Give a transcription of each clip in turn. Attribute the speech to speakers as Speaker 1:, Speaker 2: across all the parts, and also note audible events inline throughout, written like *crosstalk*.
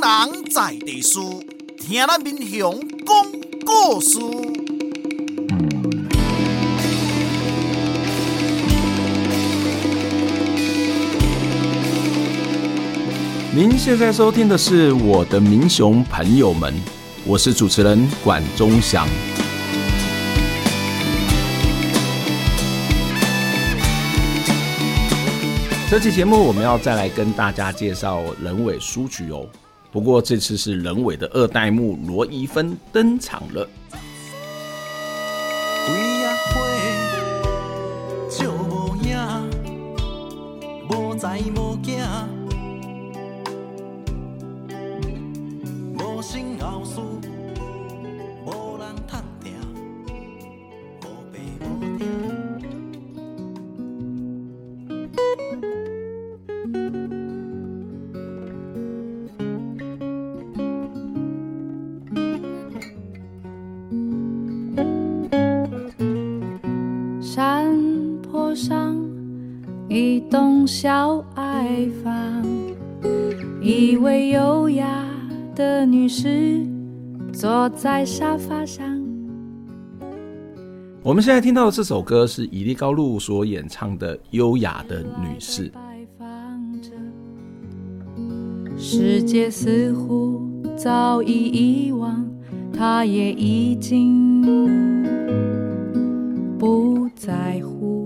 Speaker 1: 人在地事，听咱民雄讲故事。
Speaker 2: 您现在收听的是我的民雄朋友们，我是主持人管中祥。这期节目我们要再来跟大家介绍人委书局哦，不过这次是人为的二代目罗伊芬登场了。
Speaker 3: 坐在沙发上。
Speaker 2: 我们现在听到的这首歌是伊力高露所演唱的《优雅的女士》。
Speaker 3: 世界似乎早已遗忘，她也已经不在乎。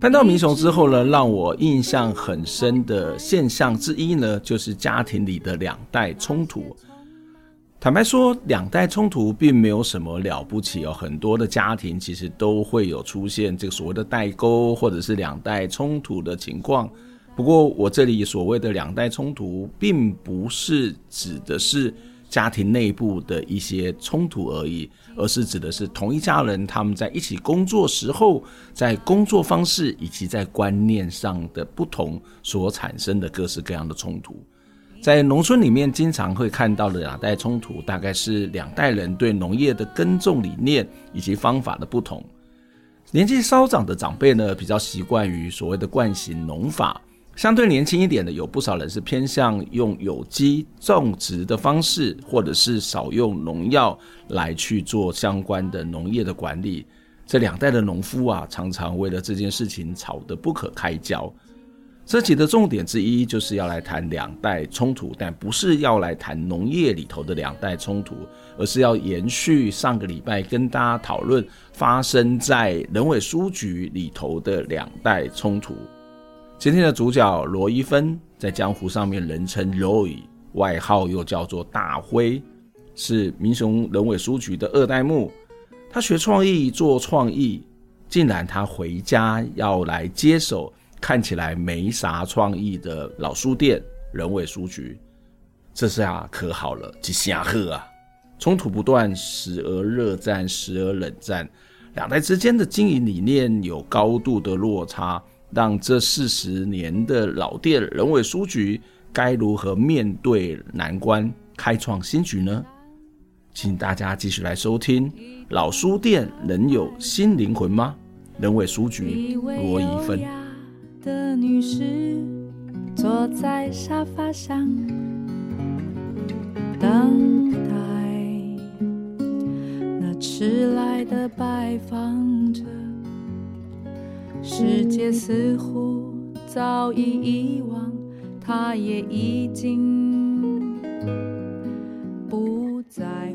Speaker 2: 搬到民雄之后呢，让我印象很深的现象之一呢，就是家庭里的两代冲突。坦白说，两代冲突并没有什么了不起哦，很多的家庭其实都会有出现这个所谓的代沟或者是两代冲突的情况。不过，我这里所谓的两代冲突，并不是指的是。家庭内部的一些冲突而已，而是指的是同一家人他们在一起工作时候，在工作方式以及在观念上的不同所产生的各式各样的冲突。在农村里面，经常会看到的两代冲突，大概是两代人对农业的耕种理念以及方法的不同。年纪稍长的长辈呢，比较习惯于所谓的惯行农法。相对年轻一点的，有不少人是偏向用有机种植的方式，或者是少用农药来去做相关的农业的管理。这两代的农夫啊，常常为了这件事情吵得不可开交。这集的重点之一就是要来谈两代冲突，但不是要来谈农业里头的两代冲突，而是要延续上个礼拜跟大家讨论发生在人委书局里头的两代冲突。今天的主角罗一芬，在江湖上面人称 Roy，外号又叫做大辉，是民雄人委书局的二代目。他学创意，做创意，竟然他回家要来接手看起来没啥创意的老书店人委书局，这下可好了，吉祥鹤啊！冲突不断，时而热战，时而冷战，两代之间的经营理念有高度的落差。让这四十年的老店人委书局该如何面对难关，开创新局呢？请大家继续来收听。老书店能有新灵魂吗？人委书局罗一芬。
Speaker 3: 的女士坐在沙发上，等待那迟来的拜访者。世界似乎早已遗忘，他也已经不在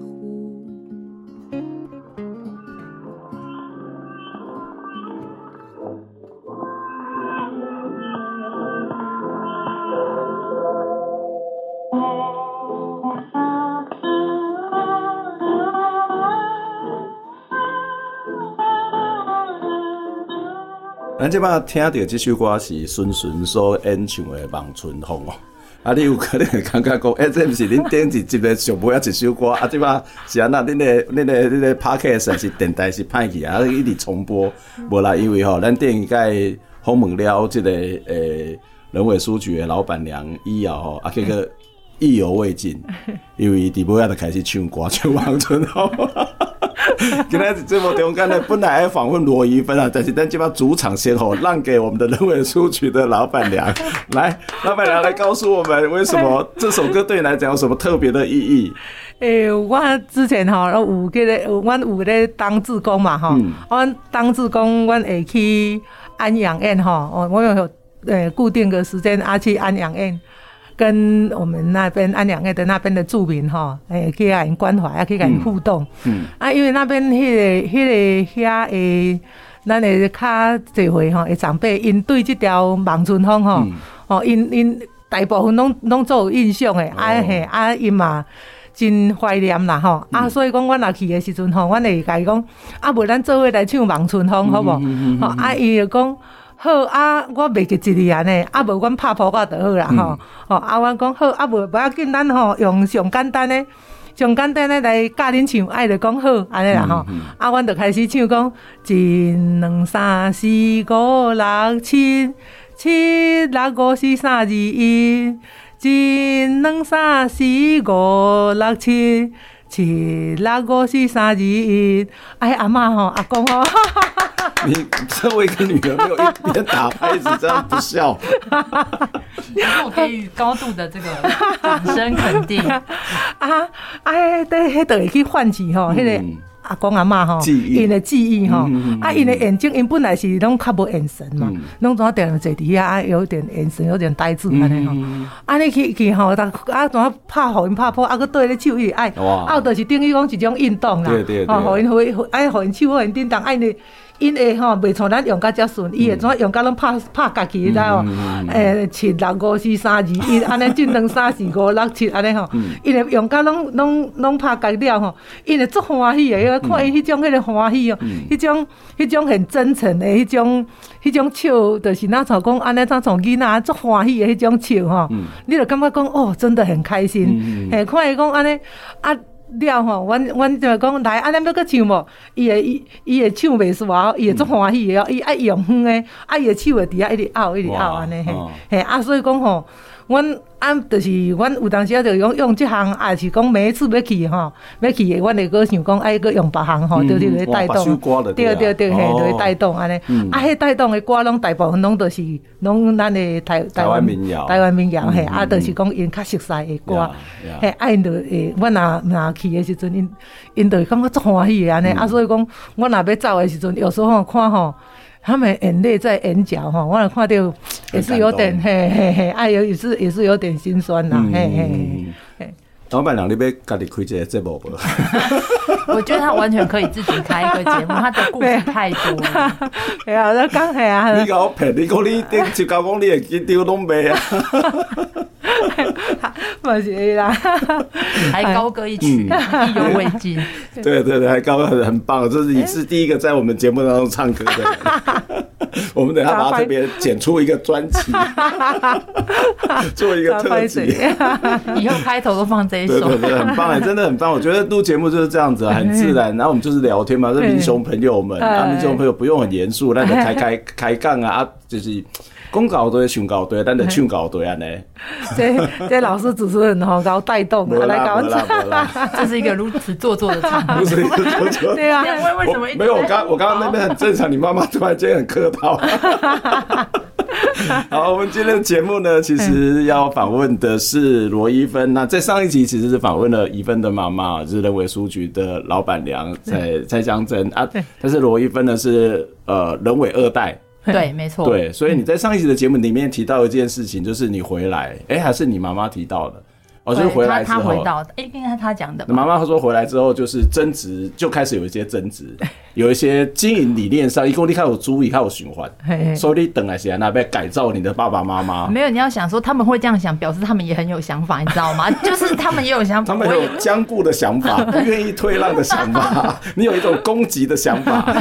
Speaker 2: 咱即摆听到这首歌是孙顺所演唱的《望春风》哦，啊，你有可能会感觉讲，*laughs* 哎、欸，这不是恁电视节目上尾啊一首歌啊，即摆是安那？恁的、恁的、恁的 Podcast 是电台是歹去啊，一直重播，无啦，因为吼，咱电影界访问了即个诶、欸、人委书局的老板娘伊啊吼，啊，这个意犹未尽，因为伫尾啊就开始唱歌，唱《望春风》。*laughs* 今天这么中刚才本来要访问罗怡芬啊，但是咱就把主场先后让给我们的人文书局的老板娘。*laughs* 来，老板娘来告诉我们，为什么 *laughs* 这首歌对你来讲有什么特别的意义？
Speaker 4: 诶、欸，我之前吼，有嗰个，我有咧当志工嘛，吼、嗯，我当志工，我会去安养院吼，我有诶固定个时间啊去安养院，跟我们那边安养院的那边的住民吼，诶去甲因关怀啊，去甲因互动，嗯，啊，因为那边迄、那个、迄个遐诶，咱诶较侪回吼，诶长辈因对这条望春风吼，哦、嗯，因因大部分拢拢做有印象诶，啊嘿，啊因嘛。真怀念啦吼，啊，所以讲阮若去诶时阵吼，阮会甲伊讲，啊，无咱做伙来唱《望春风》好无？吼，啊，伊就讲好啊，我袂记一字安尼，啊，无阮拍谱我就好啦吼，吼，啊，阮讲好，啊，无无要紧，咱吼用上简单诶，上简单诶来教恁唱，爱着讲好安尼啦吼，啊，阮就开始唱讲，一、两、三、四、五、六、七，七、六、五、四、三、二、一。一、两、三、四、五、六、七，七、六、五、四、三、二、一。哎，阿妈吼，阿公吼，
Speaker 2: 你身为一个女人，没有一边打拍子这样不笑。
Speaker 5: 我给予高度的这个掌声肯定。
Speaker 4: 啊，哎，对，迄都会去唤起吼，迄个。阿公阿嬷吼，因的记忆吼，啊，因的眼睛，因本来是拢较无眼神嘛，拢怎点坐伫遐，啊，有点眼神，有点呆滞安尼吼，安尼去去吼，但啊，总拍互因拍破，啊，佫对咧手伊爱，啊，就是等于讲一种运动啦，吼，互因互爱互因手互因叮当爱你。因会吼袂像咱用甲遮顺，伊会怎用甲拢拍拍家己，你知无？诶，七六五四三二一，安尼进两三四五六七安尼吼。因会用甲拢拢拢拍家了吼，因会足欢喜诶，因为看伊迄种迄个欢喜哦，迄种迄种很真诚诶，迄种迄种笑，就是那像讲安尼，咱从囡仔足欢喜诶迄种笑吼，你就感觉讲哦，真的很开心。诶，看伊讲安尼啊。了吼，阮阮就讲来，啊，咱要搁唱无？伊会伊伊会唱袂煞，伊会足欢喜哦，伊爱用远诶，啊，伊会手会伫遐一直拗，一直拗安尼嘿，嘿，啊，所以讲吼，阮。啊，就是阮有当时啊，就用用即项，也是讲每一次要去吼，要去的，阮会阁想讲，爱阁用别项吼，就是来带动，对对对，嘿，来带动安尼。啊，迄带动的歌拢大部分拢都是拢咱的台台湾民谣，台湾民谣。嘿，啊，就是讲因较熟悉的歌，嘿，啊，因就诶，阮若若去的时阵，因因就感觉足欢喜的安尼。啊，所以讲，阮若要走的时阵，有时候看吼。他们眼泪在眼角哈，我看到也是有点嘿嘿嘿，哎呦，也是也是有点心酸呐，嘿嘿嘿。
Speaker 2: 老板娘，你要家己开一个节目不？*laughs*
Speaker 5: 我觉得他完全可以自己开一个节目，他的故事太多了。
Speaker 4: 哎呀，那刚才啊，*laughs*
Speaker 2: 你搞骗，你讲你顶就讲讲你会记丢东北啊。*laughs*
Speaker 4: 不是啦，
Speaker 5: 还高歌一曲，意犹未尽。
Speaker 2: 对对对，还高歌很很棒，这是你是第一个在我们节目当中唱歌的。*laughs* 我们等下把它这边剪出一个专辑，*laughs* 做一个特辑，*laughs*
Speaker 5: 以后开头都放这一首。
Speaker 2: 对对对，很棒哎，真的很棒。我觉得录节目就是这样子，很自然。然后我们就是聊天嘛，是民雄朋友们，啊，民雄朋友不用很严肃，那你开开开杠啊，就是。讲搞对，唱搞对，但得唱搞对啊！呢，
Speaker 4: 这这老师主持人吼搞带动的来搞，*laughs*
Speaker 5: 这是一个如此做作的场面。*laughs*
Speaker 2: 不是一个做作。*laughs*
Speaker 4: 对啊，
Speaker 5: 为什么？
Speaker 2: 没有，我刚我刚刚那边很正常，你妈妈突然间很客套。好，我们今天的节目呢，其实要访问的是罗一芬。那在上一集其实是访问了一芬的妈妈，就是人尾书局的老板娘蔡蔡江珍啊。但是罗一芬呢是呃人尾二代。*laughs*
Speaker 5: 对，没错。
Speaker 2: 对，所以你在上一集的节目里面提到一件事情，就是你回来，哎，还是你妈妈提到的？哦，就是回来之后，他
Speaker 5: 回到，哎，应该是他讲的。
Speaker 2: 妈妈她说回来之后，就是争执，就开始有一些争执，*laughs* 有一些经营理念上，一共你看我租，一，看我循环，所以你等来些那边改造你的爸爸妈妈。
Speaker 5: 没有，你要想说他们会这样想，表示他们也很有想法，你知道吗？*laughs* 就是他们也有想法，
Speaker 2: 他们有僵固的想法，不愿意退让的想法，你有一种攻击的想法。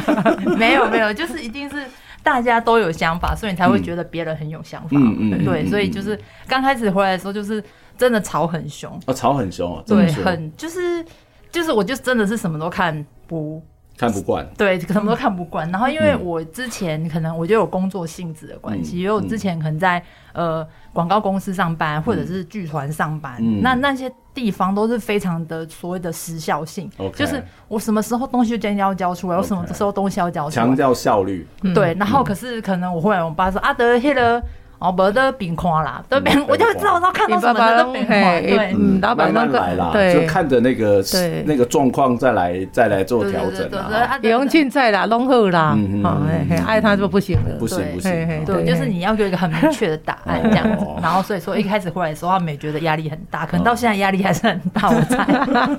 Speaker 5: 没有，没有，就是一定是。大家都有想法，所以你才会觉得别人很有想法。嗯嗯，对，所以就是刚开始回来的时候，就是真的吵很凶。
Speaker 2: 啊，吵很凶啊！
Speaker 5: 对，很就是就是，我就真的是什么都看不
Speaker 2: 看不惯，
Speaker 5: 对，什么都看不惯。然后因为我之前可能我就有工作性质的关系，因为我之前可能在呃广告公司上班，或者是剧团上班，那那些地方都是非常的所谓的时效性，就是我什么时候东西就要交出来，我什么时候东西要交出来，
Speaker 2: 强调效率。
Speaker 5: 对，然后可是可能我后来我爸说啊，得黑了。哦，不得边看啦，得边我就知道，我知道看到什么都边看，对，
Speaker 2: 嗯，老板慢慢来啦，就看着那个那个状况再来再来做调整啦。
Speaker 4: 不用凊彩啦，弄好啦，哎，爱他就不行了，
Speaker 2: 不行不行，
Speaker 5: 对，就是你要有一个很明确的答案这样子。然后所以说一开始回来的时候，他们也觉得压力很大，可能到现在压力还是很大，我猜。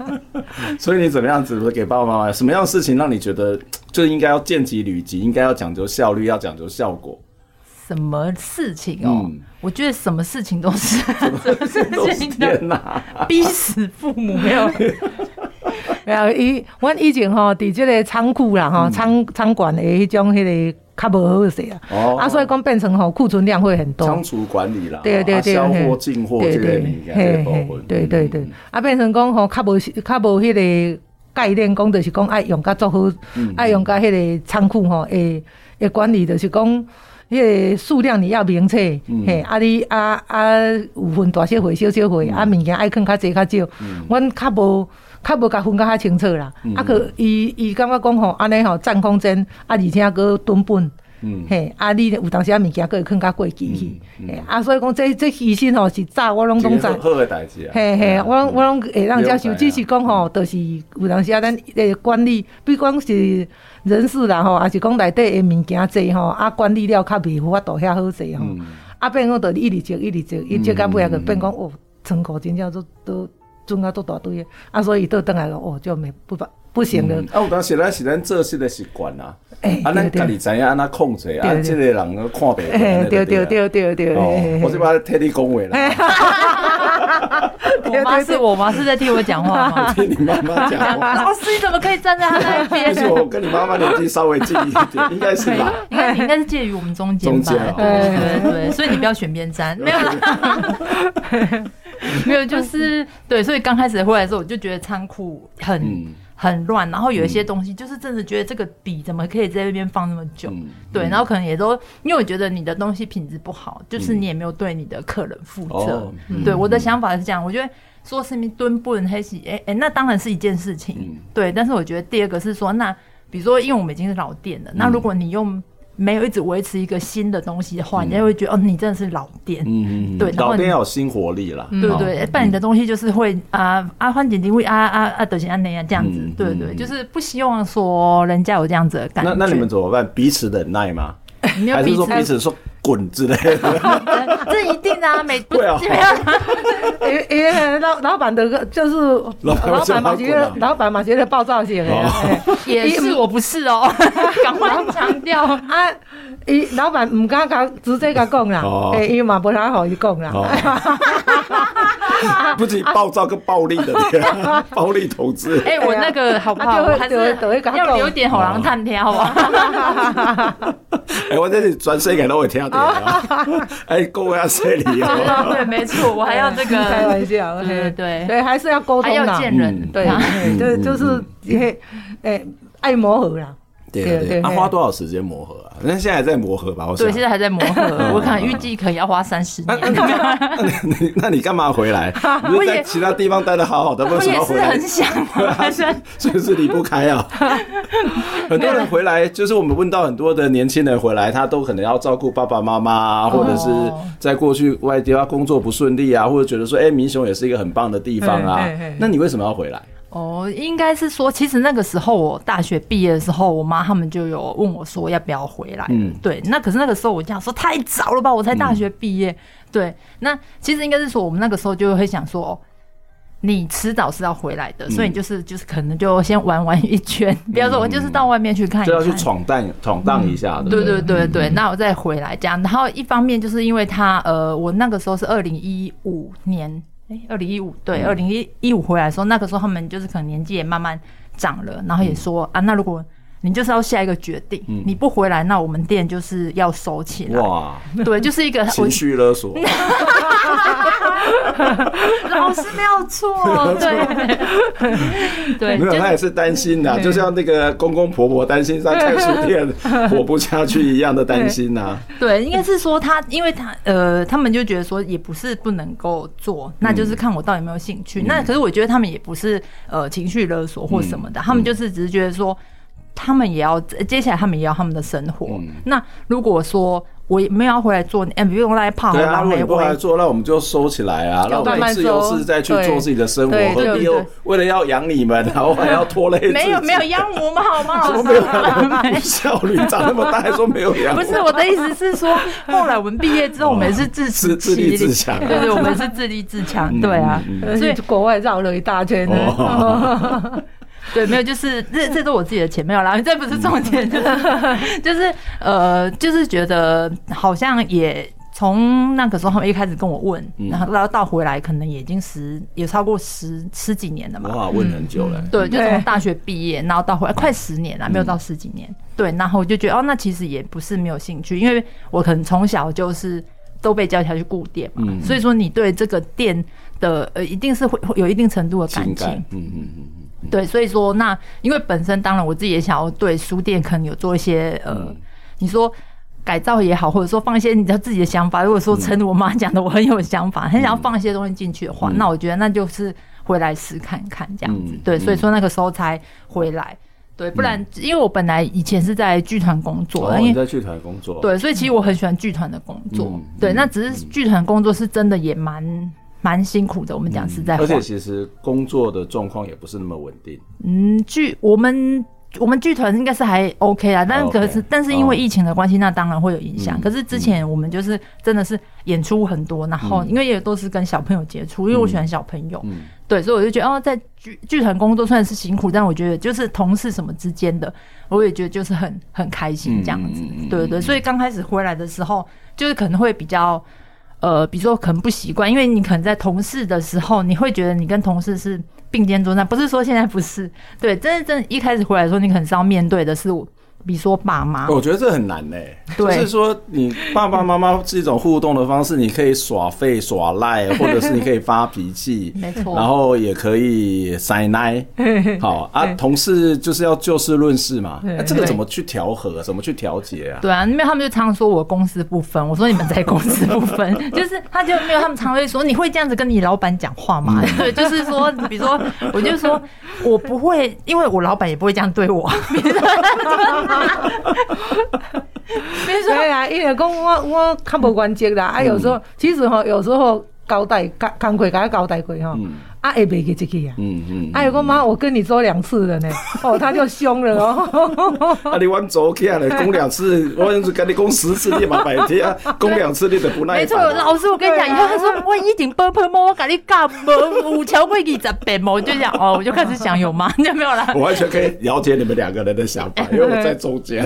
Speaker 5: *laughs*
Speaker 2: 所以你怎么样子给爸爸妈妈？什么样的事情让你觉得就应该要见机履机，应该要讲究效率，要讲究效果？
Speaker 5: 什么事情哦？我觉得什么事情都是，*laughs* 什么事情都逼死父母没有？
Speaker 4: 没有，*laughs* 以我以前吼，伫这个仓库啦，哈仓仓管的迄种迄个较无好势啊。哦。啊，所以讲变成吼库存量会很多。仓储
Speaker 2: 管理啦。
Speaker 4: 对对对。
Speaker 2: 销货进货这类物件。
Speaker 4: 对对对。啊，变成讲吼较无较无迄个概念，讲就是讲爱用较做好，爱用甲迄个仓库吼，诶诶管理就是讲。迄个数量你要明确，嘿，啊你啊啊有分大小货、小小货，啊物件爱囥较济较少，阮较无较无甲分较较清楚啦。啊，可伊伊感觉讲吼，安尼吼占空间，啊而且佮吨本，嘿，啊你有当时啊物件佫会囥较过期去，嘿，啊所以讲这这牺牲吼是早我拢拢知，
Speaker 2: 好诶代志啊，
Speaker 4: 嘿嘿，我拢我拢会当接受，只是讲吼，就是有当时啊咱诶管理，比讲是。人事啦吼，也是讲内底诶物件济吼，啊管理了较袂有法度遐好势吼，啊变讲着一直接一直积，伊积到尾啊个变讲哦，仓库真正都都装啊都大堆，啊所以倒转来个哦就没不不不行的。
Speaker 2: 啊有当时咱是咱做事的习惯啊，啊咱家己知影安怎控制，啊即个人看袂。
Speaker 4: 对对对对对。
Speaker 2: 我是把替你讲话啦。*laughs*
Speaker 5: 我妈是我妈是在替我讲话吗？*laughs*
Speaker 2: 听你妈妈讲话。*laughs*
Speaker 5: 老师，你怎么可以站在他那边？
Speaker 2: 不是我跟你妈妈年纪稍微近一点，应该是吧？
Speaker 5: 应该应该是介于我们中间吧？对对对，所以你不要选边站。没有，没有，就是对。所以刚开始回来的时候，我就觉得仓库很。很乱，然后有一些东西就是真的觉得这个笔怎么可以在那边放那么久？嗯、对，然后可能也都因为我觉得你的东西品质不好，就是你也没有对你的客人负责。对，我的想法是这样，我觉得说是你蹲不能黑洗，哎哎，那当然是一件事情。嗯、对，但是我觉得第二个是说，那比如说，因为我们已经是老店了，那如果你用。没有一直维持一个新的东西的话，人家会觉得哦，你真的是老店。嗯嗯，对，
Speaker 2: 老店要有新活力啦。
Speaker 5: 对对，不然你的东西就是会啊啊换点点会啊啊啊德行啊那样这样子。对对，就是不希望说人家有这样子的感觉。
Speaker 2: 那那你们怎么办？彼此忍耐吗？*laughs* 还是说彼此说滚之类
Speaker 5: 的？*laughs* 这一定啊，每 *laughs* *laughs* 对啊，
Speaker 4: 因为因为老老板的就是老板嘛，觉得老板嘛觉得暴躁型的，
Speaker 5: 也是。我不是哦，赶快强调。啊，伊老板唔敢讲直接甲讲啦，诶，伊嘛不太好伊讲啦，
Speaker 2: 不仅暴躁跟暴力的暴力投资。
Speaker 5: 哎，我那个好不好？还是要留点好人探听，好吧？
Speaker 2: 哎，我这里转身给都会听到的。*laughs* 哎，各位要说理哦。
Speaker 5: 对，没错，我还要这个 *laughs*
Speaker 4: 开玩笑。对对对，对，还是要沟通，还
Speaker 5: 要见人。对，
Speaker 4: 对，就是也哎爱磨合啦。
Speaker 2: 对对对，他花多少时间磨合啊？那现在还在磨合吧？我
Speaker 5: 对，现在还在磨合。*laughs* 我可能预计可能要花三十年。那 *laughs*
Speaker 2: 你那你干嘛回来？*laughs* 你是在其他地方待的好好的，为什么回来？
Speaker 5: 很想，
Speaker 2: 所以是离不开啊。很多人回来，就是我们问到很多的年轻人回来，他都可能要照顾爸爸妈妈啊，或者是在过去外地啊工作不顺利啊，或者觉得说，哎，民雄也是一个很棒的地方啊。那你为什么要回来？
Speaker 5: 哦，应该是说，其实那个时候我大学毕业的时候，我妈他们就有问我说要不要回来。嗯，对。那可是那个时候我这样说太早了吧，我才大学毕业。嗯、对，那其实应该是说，我们那个时候就会想说，哦、你迟早是要回来的，嗯、所以你就是就是可能就先玩玩一圈。*laughs* 比方说，我就是到外面去看一看，
Speaker 2: 就要去闯荡闯荡一下的。
Speaker 5: 对对对对，那我再回来这样。然后一方面就是因为他呃，我那个时候是二零一五年。哎，二零一五对，二零一一五回来的时候，那个时候他们就是可能年纪也慢慢长了，然后也说、嗯、啊，那如果你就是要下一个决定，嗯、你不回来，那我们店就是要收起来。哇，对，就是一个 *laughs*
Speaker 2: 情绪勒索。*laughs*
Speaker 5: 老师没有错，对 *laughs* 对，
Speaker 2: 没有，他也是担心的，就像那个公公婆婆担心在开书店活不下去一样的担心呐。
Speaker 5: 对，应该是说他，因为他呃，他们就觉得说也不是不能够做，那就是看我到底有没有兴趣。那可是我觉得他们也不是呃情绪勒索或什么的，他们就是只是觉得说。他们也要接下来，他们也要他们的生活。嗯、那如果说我没有要回来做，哎，不用来泡，
Speaker 2: 对啊，如果你不来做，那我们就收起来啊，让我们自由自在去做自己的生活。何必又为了要养你们，*laughs* 然后还要拖累？
Speaker 5: 没有没有养我们好吗？
Speaker 2: 没有效率，长那么大还说没有养？
Speaker 5: 不是我的意思是说，后来我们毕业之后，我们是自自
Speaker 2: 自立自强，
Speaker 5: 对对，我们是自立自强，对啊，所以
Speaker 4: 国外绕了一大圈呢。
Speaker 5: 对，没有，就是这这都我自己的钱没有啦，这不是重点，*laughs* 就是就是呃，就是觉得好像也从那个时候他们一开始跟我问，然后到到回来可能已经十也超过十十几年了嘛，
Speaker 2: 哇，问很久了，
Speaker 5: 对，就从大学毕业，然后到回来快十年了，没有到十几年，对，然后我就觉得哦，那其实也不是没有兴趣，因为我可能从小就是都被教下去顾店嘛，所以说你对这个店的呃一定是会有一定程度的感情，嗯嗯嗯。对，所以说那因为本身当然我自己也想要对书店可能有做一些呃，嗯、你说改造也好，或者说放一些你知道自己的想法。如果说诚如我妈讲的，我很有想法，嗯、很想要放一些东西进去的话，嗯、那我觉得那就是回来试看看这样子。嗯、对，所以说那个时候才回来。对，不然、嗯、因为我本来以前是在剧团工作，
Speaker 2: 哦、因为在剧团工作，
Speaker 5: 对，所以其实我很喜欢剧团的工作。嗯、对，那只是剧团工作是真的也蛮。蛮辛苦的，我们讲实在话，
Speaker 2: 而且其实工作的状况也不是那么稳定。
Speaker 5: 嗯，剧我们我们剧团应该是还 OK 啦，但是可是但是因为疫情的关系，那当然会有影响。可是之前我们就是真的是演出很多，然后因为也都是跟小朋友接触，因为我喜欢小朋友，对，所以我就觉得哦，在剧剧团工作虽然是辛苦，但我觉得就是同事什么之间的，我也觉得就是很很开心这样子，对对对。所以刚开始回来的时候，就是可能会比较。呃，比如说可能不习惯，因为你可能在同事的时候，你会觉得你跟同事是并肩作战，不是说现在不是，对，真的真，一开始回来说，你可能是要面对的是我。比如说爸妈，
Speaker 2: 我觉得这很难呢。就是说，你爸爸妈妈是一种互动的方式，你可以耍废耍赖，*laughs* 或者是你可以发脾气，没错，然后也可以塞奶。*laughs* 好啊，同事就是要就事论事嘛。那这个怎么去调和？怎么去调节啊？
Speaker 5: 对啊，因为他们就常说我公私不分，我说你们在公私不分，*laughs* 就是他就没有他们常会说，你会这样子跟你老板讲话吗？对，就是说，比如说，我就说我不会，因为我老板也不会这样对我。*laughs*
Speaker 4: 对啊，因为讲我我较无原则啦，啊，有时候其实吼，有时候交代工工课甲他交代过吼，啊，会袂记这个啊，嗯嗯，哎，我妈，我跟你说两次了呢，哦，他就凶了哦。*laughs*
Speaker 2: 啊，你往走起来了，*laughs* 讲两次，我是跟你讲十次，你嘛白听，*laughs* 讲两次你都不耐烦。没错，
Speaker 5: 老师，我跟你讲，以后他说我一定不碰摸，我跟你干嘛？五桥会议十遍嘛，我就讲哦，我就开始想有吗？就没有了。
Speaker 2: 我完全可以了解你们两个人的想法，因为我在中间。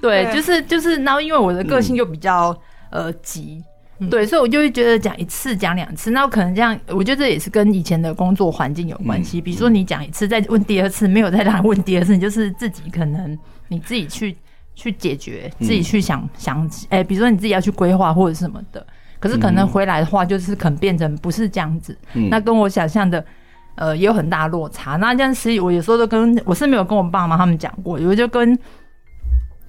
Speaker 5: 对，就是就是，然后因为我的个性又比较呃急。对，所以我就会觉得讲一次讲两次，那我可能这样，我觉得这也是跟以前的工作环境有关系。比如说你讲一次，再问第二次，没有再让他问第二次，你就是自己可能你自己去去解决，自己去想想，哎，比如说你自己要去规划或者什么的。可是可能回来的话，就是可能变成不是这样子，那跟我想象的呃也有很大落差。那这样其实我有时候都跟我是没有跟我爸妈他们讲过，我就跟。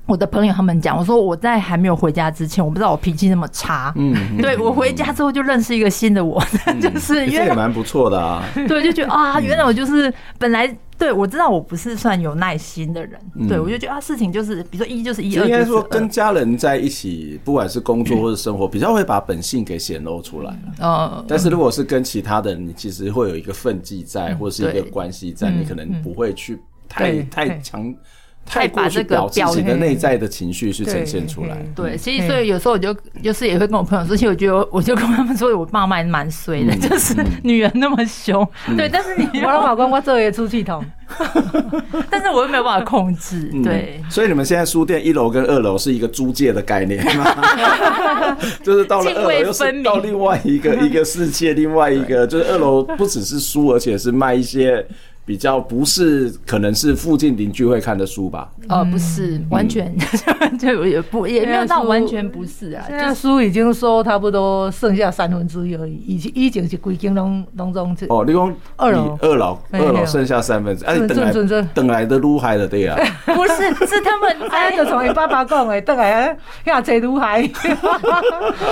Speaker 5: 我的朋友他们讲，我说我在还没有回家之前，我不知道我脾气那么差。嗯，对，我回家之后就认识一个新的我，*laughs* 就是因为
Speaker 2: 也蛮不错的啊。*laughs*
Speaker 5: 对，就觉得啊，原来我就是本来对我知道我不是算有耐心的人。对，我就觉得啊，事情就是比如说一就是一，二应该说
Speaker 2: 跟家人在一起，不管是工作或者生活，比较会把本性给显露出来。嗯，但是如果是跟其他的人，你其实会有一个分际在，或是一个关系在，你可能不会去太太强。太把这个表现的内在的情绪是呈现出来，
Speaker 5: 对，其实所以有时候我就就是也会跟我朋友说，其实我觉得我就跟他们说，我爸妈蛮衰的，*laughs* 就是女人那么凶，对，但是你
Speaker 4: 我老公我做也出气筒，*laughs*
Speaker 5: 但是我又没有办法控制，对，
Speaker 2: 所以你们现在书店一楼跟二楼是一个租界的概念吗？*laughs* 就是到了二楼又是到另外一个一个世界，另外一个就是二楼不只是书，而且是卖一些。比较不是，可能是附近邻居会看的书吧？
Speaker 5: 哦，不是，完全 *laughs* 就也不也没有到完全不是啊。
Speaker 4: 现在书已经收差不多剩下三分之一而已，以前以前是规定拢拢总是。
Speaker 2: 哦，你讲
Speaker 4: 二楼
Speaker 2: 二楼二楼剩下三分之一，哎，等来等来的撸海的对啊？*laughs*
Speaker 5: 不是，是他们 *laughs*
Speaker 4: 哎，就从你爸爸讲的，等来要找撸海。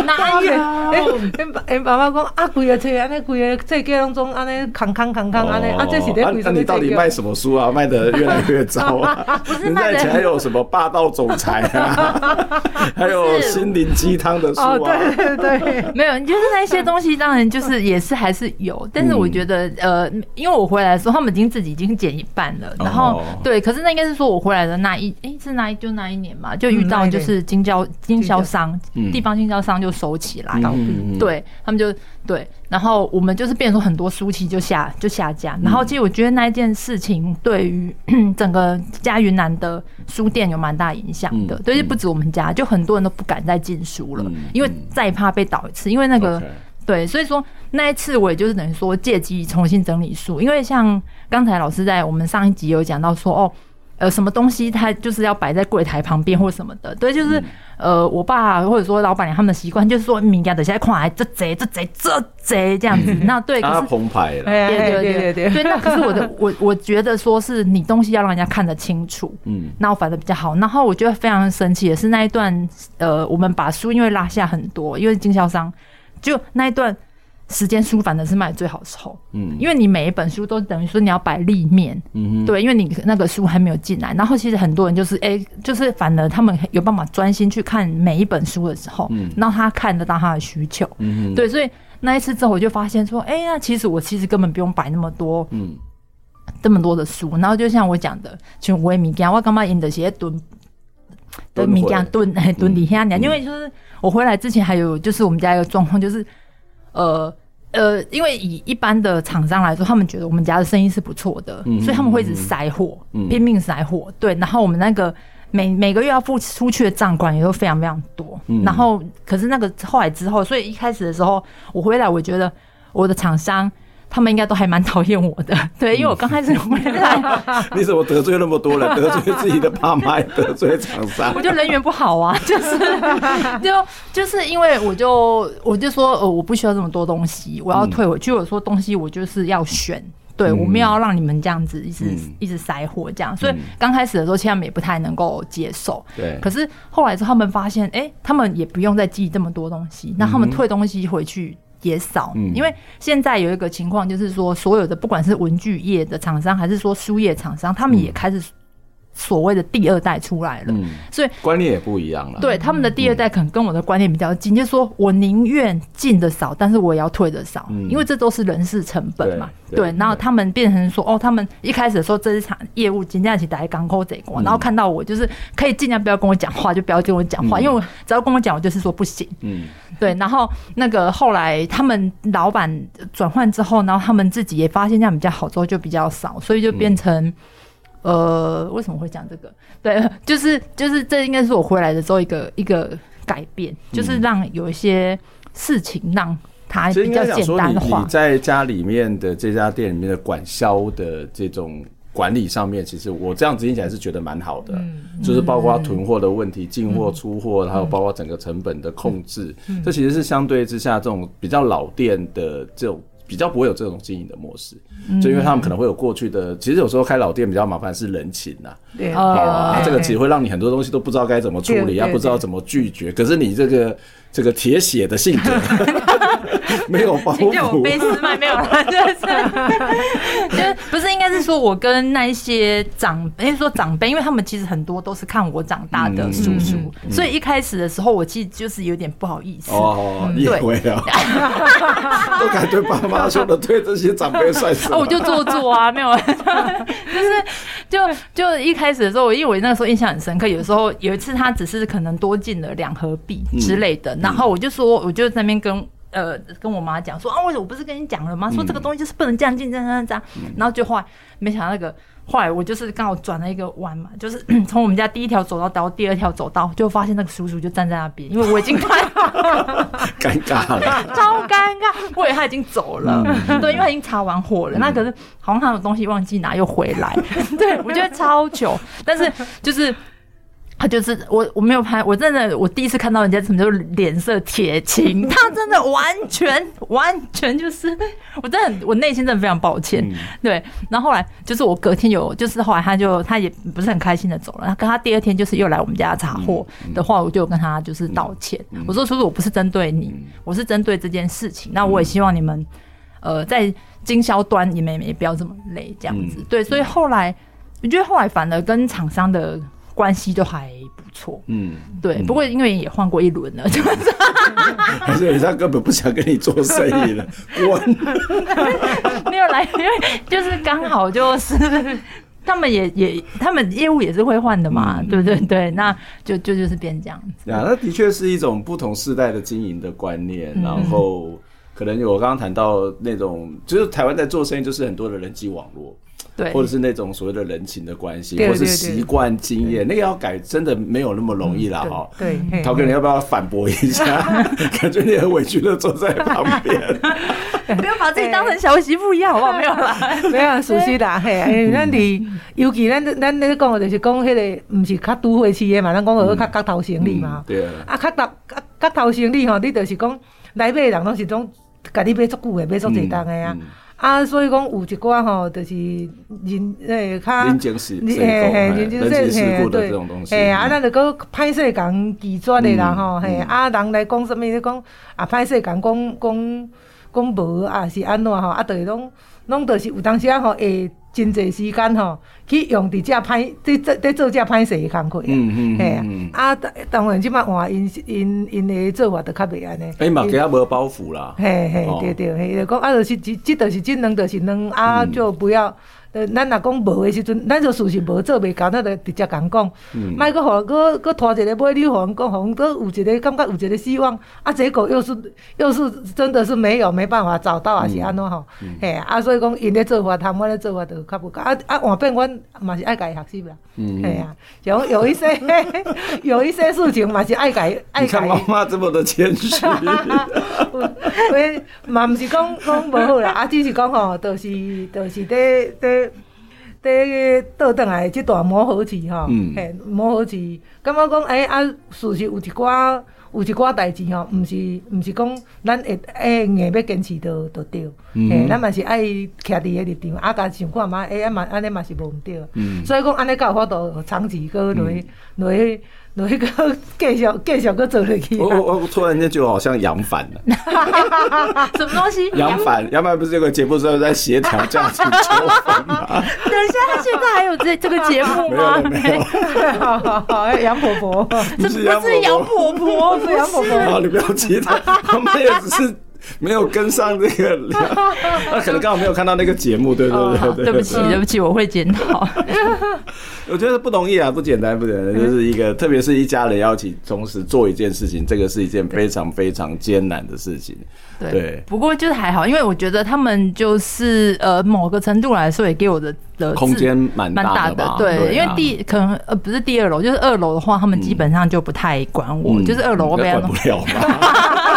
Speaker 5: 哪有？
Speaker 4: 哎，爸爸讲啊，规个车安尼，规个这间拢总安尼扛扛扛扛安尼，啊，这是在。
Speaker 2: 那你到底卖什么书啊？卖的越来越糟啊！*laughs* 现在还有什么霸道总裁啊？*laughs* 还有心灵鸡汤的书啊？
Speaker 4: 对对对，*laughs*
Speaker 5: 没有，就是那些东西，当然就是也是还是有，但是我觉得呃，因为我回来的时候，他们已经自己已经减一半了，然后对，可是那应该是说我回来的那一哎是那一就那一年嘛，就遇到就是经销经销商地方经销商就收起来，对他们就对。然后我们就是变成说很多书期就下就下架，然后其实我觉得那一件事情对于 *clears throat* 整个家云南的书店有蛮大影响的，对，就不止我们家，就很多人都不敢再进书了，因为再怕被倒一次，因为那个对，所以说那一次我也就是等于说借机重新整理书，因为像刚才老师在我们上一集有讲到说哦。呃，什么东西它就是要摆在柜台旁边或什么的，对，就是呃，我爸或者说老板娘他们的习惯就是说，明家等下看来这贼这贼这贼这样子，*laughs* 那对，可是
Speaker 2: 澎湃了，
Speaker 5: 对对对对对，对，那可是我的我我觉得说是你东西要让人家看得清楚，嗯，那我反的比较好。然后我觉得非常生气的是那一段，呃，我们把书因为拉下很多，因为经销商就那一段。时间书反正是卖最好的时候，嗯，因为你每一本书都等于说你要摆立面，嗯，对，因为你那个书还没有进来，然后其实很多人就是哎、欸，就是反而他们有办法专心去看每一本书的时候，嗯，让他看得到他的需求，嗯，对，所以那一次之后我就发现说，哎、欸，那其实我其实根本不用摆那么多，嗯，这么多的书，然后就像我讲的，就我物件我干嘛印的些蹲蹲物件蹲哎蹲底下，因为就是我回来之前还有就是我们家一个状况就是呃。呃，因为以一般的厂商来说，他们觉得我们家的生意是不错的，嗯、所以他们会一直塞货，嗯、拼命塞货。对，然后我们那个每每个月要付出去的账款也都非常非常多。嗯、然后，可是那个后来之后，所以一开始的时候，我回来，我觉得我的厂商。他们应该都还蛮讨厌我的，*laughs* 对，因为我刚开始回来，*laughs*
Speaker 2: 你怎么得罪那么多人？*laughs* 得罪自己的爸妈，得罪厂商？
Speaker 5: 我就人缘不好啊，就是就就是因为我就我就说呃，我不需要这么多东西，我要退回去。我说东西我就是要选，对，我没有要让你们这样子一直一直塞货这样，所以刚开始的时候，其实他们也不太能够接受。对，可是后来之后他们发现，哎，他们也不用再寄这么多东西，那他们退东西回去。也少，因为现在有一个情况，就是说，所有的不管是文具业的厂商，还是说书业厂商，他们也开始。所谓的第二代出来了，嗯，所以
Speaker 2: 观念也不一样了。
Speaker 5: 对，他们的第二代可能跟我的观念比较近，就是说我宁愿进的少，但是我也要退的少，因为这都是人事成本嘛。对，然后他们变成说，哦，他们一开始的时候这一场业务尽量起来港口这一关，然后看到我就是可以尽量不要跟我讲话，就不要跟我讲话，因为我只要跟我讲，我就是说不行。嗯，对。然后那个后来他们老板转换之后，然后他们自己也发现这样比较好，之后就比较少，所以就变成。呃，为什么会讲这个？*laughs* 对，*laughs* 就是就是这应该是我回来的时候一个一个改变，就是让有一些事情让它比较简单化。
Speaker 2: 你在家里面的这家店里面的管销的这种管理上面，其实我这样子听起来是觉得蛮好的，就是包括囤货的问题、进货出货，还有包括整个成本的控制，这其实是相对之下这种比较老店的这种。比较不会有这种经营的模式，就因为他们可能会有过去的，其实有时候开老店比较麻烦是人情呐，对。啊，这个其实会让你很多东西都不知道该怎么处理，啊，不知道怎么拒绝。可是你这个这个铁血的性格，*laughs* *laughs* *laughs* *laughs* 没有包袱，
Speaker 5: 我背诗麦没有啦，就是，就不是应该是说我跟那一些长，哎，说长辈，因为他们其实很多都是看我长大的叔叔，所以一开始的时候，我其实就是有点不好意思。
Speaker 2: 哦，对。啊，都敢对爸妈说的，对这些长辈算什么？
Speaker 5: 我就做作啊，没有，*laughs* 就是就就一开始的时候，因为我那个时候印象很深刻，有时候有一次他只是可能多进了两盒币之类的。然后我就说，我就在那边跟呃跟我妈讲说啊，为什么我不是跟你讲了吗？说这个东西就是不能这样进，这样这样。然后就后来没想到那个。后来我就是刚好转了一个弯嘛，就是 *coughs* 从我们家第一条走道到第二条走道，就发现那个叔叔就站在那边，因为我已经太 *laughs*
Speaker 2: 尴尬了，*laughs*
Speaker 5: 超尴尬，我以为他已经走了，嗯、对，因为他已经查完货了，嗯、那可是好像他有东西忘记拿又回来，*laughs* 对，我觉得超糗，但是就是。他就是我，我没有拍，我真的，我第一次看到人家什么就脸色铁青，他真的完全完全就是，我真的，我内心真的非常抱歉，嗯、对。然后后来就是我隔天有，就是后来他就他也不是很开心的走了，他跟他第二天就是又来我们家查货的话，我就跟他就是道歉，我说叔叔，我不是针对你，我是针对这件事情。那我也希望你们，呃，在经销端你们也没必要这么累，这样子，对。所以后来我觉得后来反而跟厂商的。关系都还不错，嗯，对。不过因为也换过一轮了，就 *laughs*
Speaker 2: 是，是他根本不想跟你做生意了，*laughs* *laughs*
Speaker 5: 没有来，因为就是刚好就是他们也也他们业务也是会换的嘛，对不对？对，那就就就是变这样子。
Speaker 2: 啊，那的确是一种不同世代的经营的观念，然后可能我刚刚谈到那种，就是台湾在做生意，就是很多的人际网络。
Speaker 5: 对，
Speaker 2: 或者是那种所谓的人情的关系，或者是习惯经验，那个要改真的没有那么容易了。哈。对，陶哥，你要不要反驳一下？*laughs* 感觉你很委屈的坐在旁边，*laughs*
Speaker 5: 不要把自己当成小媳妇一样，好不好？没有啦，*laughs*
Speaker 4: 没有，熟悉的，嘿，咱伫尤其咱咱咧讲的就是讲迄个，唔是较都会企业嘛，咱讲个较角头生理嘛。对啊。啊，角头角角头生理吼，你就是讲来买的人拢是种，家己买足久的，买足济单的啊。啊，所以讲有一寡吼，就是人诶，较人情世故，嘿嘿，人情世故的这种东西。嘿啊，咱着搁歹势讲拒绝的啦吼，嘿啊，人来讲什物？你讲啊，歹势讲讲讲讲无啊，是安怎吼？啊，着是拢拢着是有当时啊吼，会真侪时间吼。去用伫遮歹，伫做伫做遮歹势诶工课啊，嘿啊，啊，当然即摆换因因因诶做法着较袂安尼。
Speaker 2: 哎嘛，佮无包袱啦。
Speaker 4: 嘿嘿，对对，嘿，就讲啊，就是即即就是即两就是两啊，就不要。呃，咱若讲无的时阵，咱就事实无做袂到，咱就直接共讲，莫搁互搁搁拖一个尾，你互讲互搁有一个感觉有一个希望，啊，结果又是又是真的是没有没办法找到，还是安怎吼？嘿，啊，所以讲因咧做法，他们咧做法就较无够，啊啊，换变阮嘛是爱家己学习啦，嘿啊，有有一些 *laughs* 有一些事情嘛是爱家爱家。你看妈
Speaker 2: 妈这么的谦虚，*laughs*
Speaker 4: 喂，嘛毋是讲讲无好啦，啊，只是讲吼，就是就是咧咧。在倒转来这段磨合期哈，嘿，磨合期，感觉讲哎啊，事实有一寡有一寡代志吼，毋是毋是讲咱会哎硬要坚持着着对，嘿，咱嘛是爱徛伫个立场，啊，家想看嘛，哎啊嘛，安尼嘛是无毋对，所以讲安尼才有法度长期搁落落去。哪一个继续继续搁做下去？
Speaker 2: 我我我突然间就好像杨反了。*laughs*
Speaker 5: 什么东西？
Speaker 2: 杨反？杨反不是有个节目是在协调价钱纠纷吗？*laughs*
Speaker 5: 等一下，他现在还有这这个节目吗？
Speaker 2: 没有，没有。*laughs*
Speaker 4: 好好好，杨婆婆，这
Speaker 5: 不是杨婆婆，
Speaker 4: 是杨婆婆。
Speaker 2: 你不要急他，他们也只是。没有跟上这个，*laughs* 那可能刚好没有看到那个节目，对对对对。
Speaker 5: 对不起，对不起，我会检讨。*laughs*
Speaker 2: 我觉得不容易啊，不简单，不简单，就是一个，特别是一家人要一起同时做一件事情，这个是一件非常非常艰难的事情。对，
Speaker 5: 不过就是还好，因为我觉得他们就是呃，某个程度来说也给我的的
Speaker 2: 空间蛮大的。
Speaker 5: 对，因为第可能呃不是第二楼，就是二楼的话，他们基本上就不太管我，就是二楼我
Speaker 2: 管不了嘛。*laughs*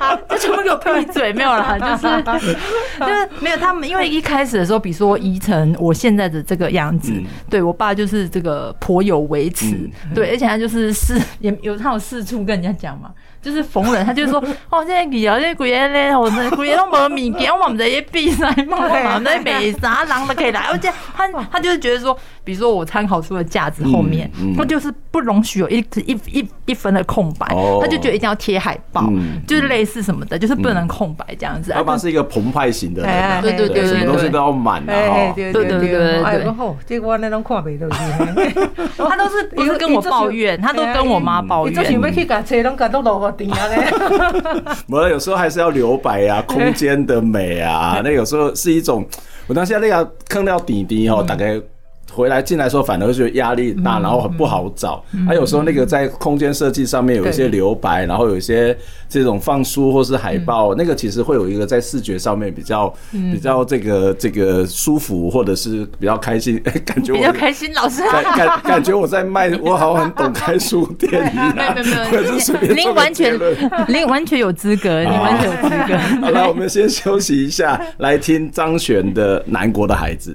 Speaker 2: *laughs*
Speaker 5: 就全部给我闭嘴，没有啦，*laughs* 就是就是没有他们，因为一开始的时候，比如说宜城我现在的这个样子，对我爸就是这个颇有微词，对，而且他就是四也有他有四处跟人家讲嘛。就是逢人，他就说：“哦，现在几啊，这个嘢咧，我这个嘢都没物件，我们这些比赛嘛，我们这没啥人都可以来。而且他他就是觉得说，比如说我参考书的架子后面，他就是不容许有一一一一分的空白，他就觉得一定要贴海报，就是类似什么的，就是不能空白这样子。
Speaker 2: 他爸是一个澎湃型的，
Speaker 5: 对对对，
Speaker 2: 什么东西都要满的哈。
Speaker 5: 对对对对，哎，
Speaker 4: 结果那种看不到，*laughs*
Speaker 5: 他都是不是跟我抱怨，他都跟我妈抱怨。
Speaker 2: 我 *laughs* 有时候还是要留白啊，空间的美啊，*laughs* 那有时候是一种，我当下那个坑到底底哦，大概。回来进来的时候，反而会觉得压力大，然后很不好找。还有时候那个在空间设计上面有一些留白，然后有一些这种放书或是海报，那个其实会有一个在视觉上面比较比较这个这个舒服，或者是比较开心，*laughs* 感觉我
Speaker 5: 比较开心。老师
Speaker 2: 感感感觉我在卖，我好像很懂开书店一样。没有没有没有，
Speaker 5: 您完全您 *laughs* 完全有资格，你完全有资格。
Speaker 2: 好了，我们先休息一下，来听张悬的《南国的孩子》。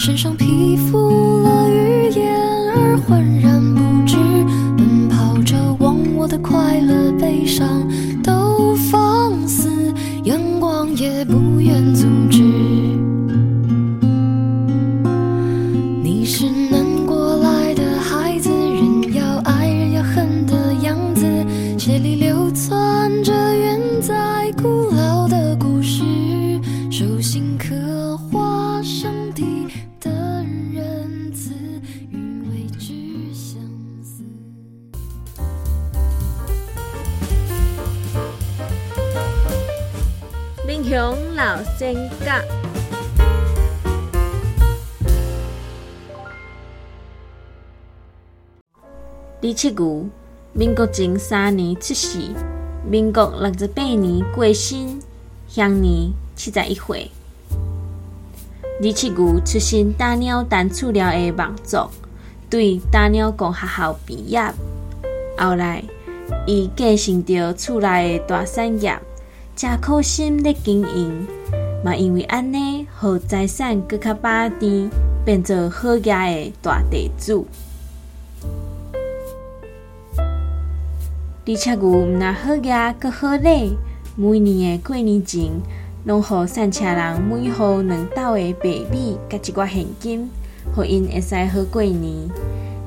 Speaker 6: 身上披覆了语言，而浑然不知。奔跑着，忘我的快乐，悲伤都放肆，阳光也不愿阻止。
Speaker 7: 李七牛，民国前三年出世，民国六十八年过身，享年七十一岁。李七牛出身大鸟单厝寮的望族，对大鸟公学校毕业，后来伊继承着厝内的大产业，真苦心的经营，嘛因为安尼，互财产更较把持，变做好家的大地主。李七牛毋但好业，阁好礼。每年的过年前，拢予散车人每户两斗的白米，甲一寡现金，互因会使好过年。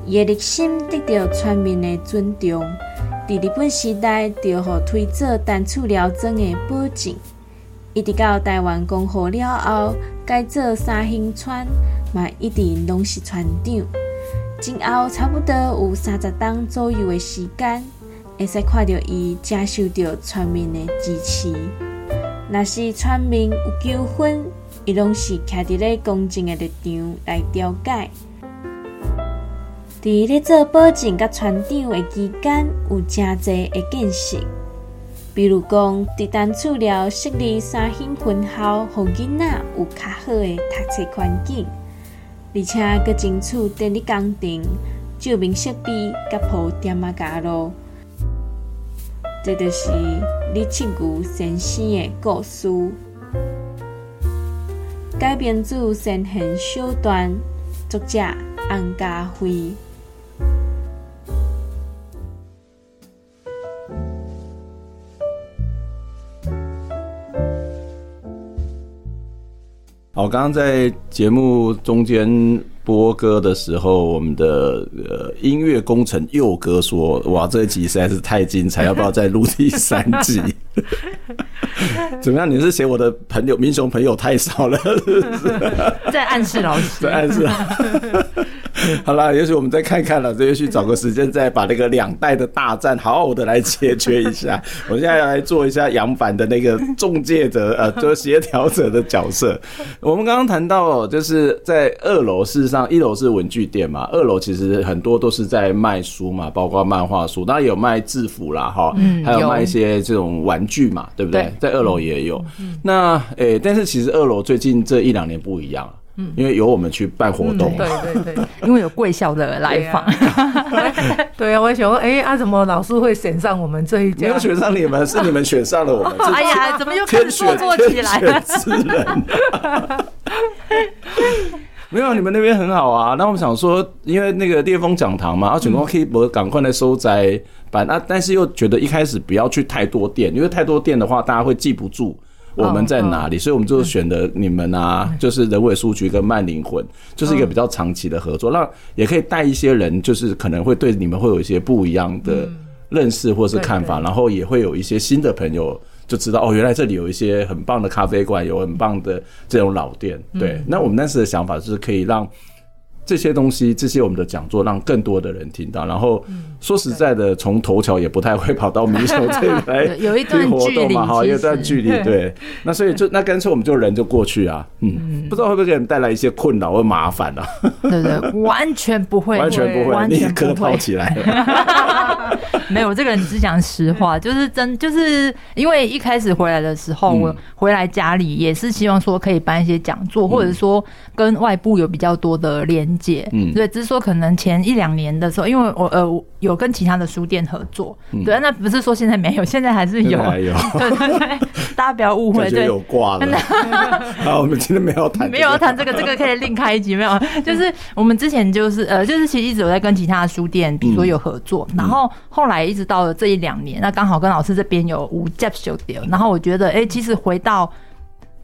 Speaker 7: 伊的热心得到村民的尊重。伫日本时代，就予推做单厝寮庄的保证。一直到台湾光复了后，改做三星村，嘛一直拢是船长。前后差不多有三十冬左右的时间。会使看到伊接受到村民的支持。若是村民有纠纷，伊拢是徛伫咧公正的立场来调解。伫咧做保证甲船长的期间，有真侪的见识。比如讲，伫单厝了设立三星分校，互囡仔有较好的读册环境，而且阁争取电力工程、照明设备甲铺点仔加路。这就是李七牛先生的故事，改编自先贤小段，作者洪家辉。
Speaker 2: 好，刚刚在节目中间。播歌的时候，我们的呃音乐工程佑哥说：“哇，这一集实在是太精彩，要不要再录第三集？” *laughs* 怎么样？你是嫌我的朋友民雄朋友太少了是不是？*laughs*
Speaker 5: 在暗示老师，*laughs*
Speaker 2: 在暗示。*laughs* 好了，也许我们再看看了，也许找个时间再把那个两代的大战好好的来解决一下。*laughs* 我现在要来做一下杨凡的那个中介者，呃，就是协调者的角色。我们刚刚谈到，就是在二楼，事实上一楼是文具店嘛，二楼其实很多都是在卖书嘛，包括漫画书，当然有卖制服啦，哈，还有卖一些这种玩具嘛，对不对？在二楼也有。那诶、欸，但是其实二楼最近这一两年不一样。嗯，因为有我们去办活动，嗯、
Speaker 5: 对对对，*laughs* 因为有贵校的来访，
Speaker 4: 对啊，*laughs* 我想说，哎、欸，啊，怎么老师会选上我们这一家？
Speaker 2: 没有选上你们，是你们选上了我们。*laughs*
Speaker 5: 哎呀，怎么又开始做作起来了？
Speaker 2: 没有，你们那边很好啊。那我们想说，因为那个烈风讲堂嘛，啊，全国可以不赶快来收窄版啊，但是又觉得一开始不要去太多店，因为太多店的话，大家会记不住。我们在哪里，所以我们就选择你们啊，就是人尾书局跟慢灵魂，就是一个比较长期的合作，让也可以带一些人，就是可能会对你们会有一些不一样的认识或是看法，然后也会有一些新的朋友就知道哦，原来这里有一些很棒的咖啡馆，有很棒的这种老店。对，那我们当时的想法就是可以让。这些东西，这些我们的讲座，让更多的人听到。然后说实在的，从头桥也不太会跑到民雄这里来 *laughs*
Speaker 5: 有一段距离 *laughs* 嘛，
Speaker 2: 哈，有一段距离。*laughs* 对，那所以就那干脆我们就人就过去啊，嗯，不知道会不会给人带来一些困扰或麻烦啊？
Speaker 5: 对对，完全不会，
Speaker 2: 完全不会，立刻跑起来。
Speaker 5: 没有，这个人只讲实话，就是真，就是因为一开始回来的时候，我回来家里也是希望说可以办一些讲座，或者说跟外部有比较多的连。解，嗯，对，只是说可能前一两年的时候，因为我呃有跟其他的书店合作，嗯、对，那不是说现在没有，现在还是有，还有。*laughs* 对对对，大家不要误会，对，
Speaker 2: 有挂了。*laughs* 好，我们今天没有谈，
Speaker 5: 没有谈这个，这个可以另开一集，没有，*laughs* 就是我们之前就是呃，就是其实一直有在跟其他的书店，比如说有合作，嗯、然后后来一直到了这一两年，那刚好跟老师这边有无 j 修掉，然后我觉得，哎、欸，其实回到。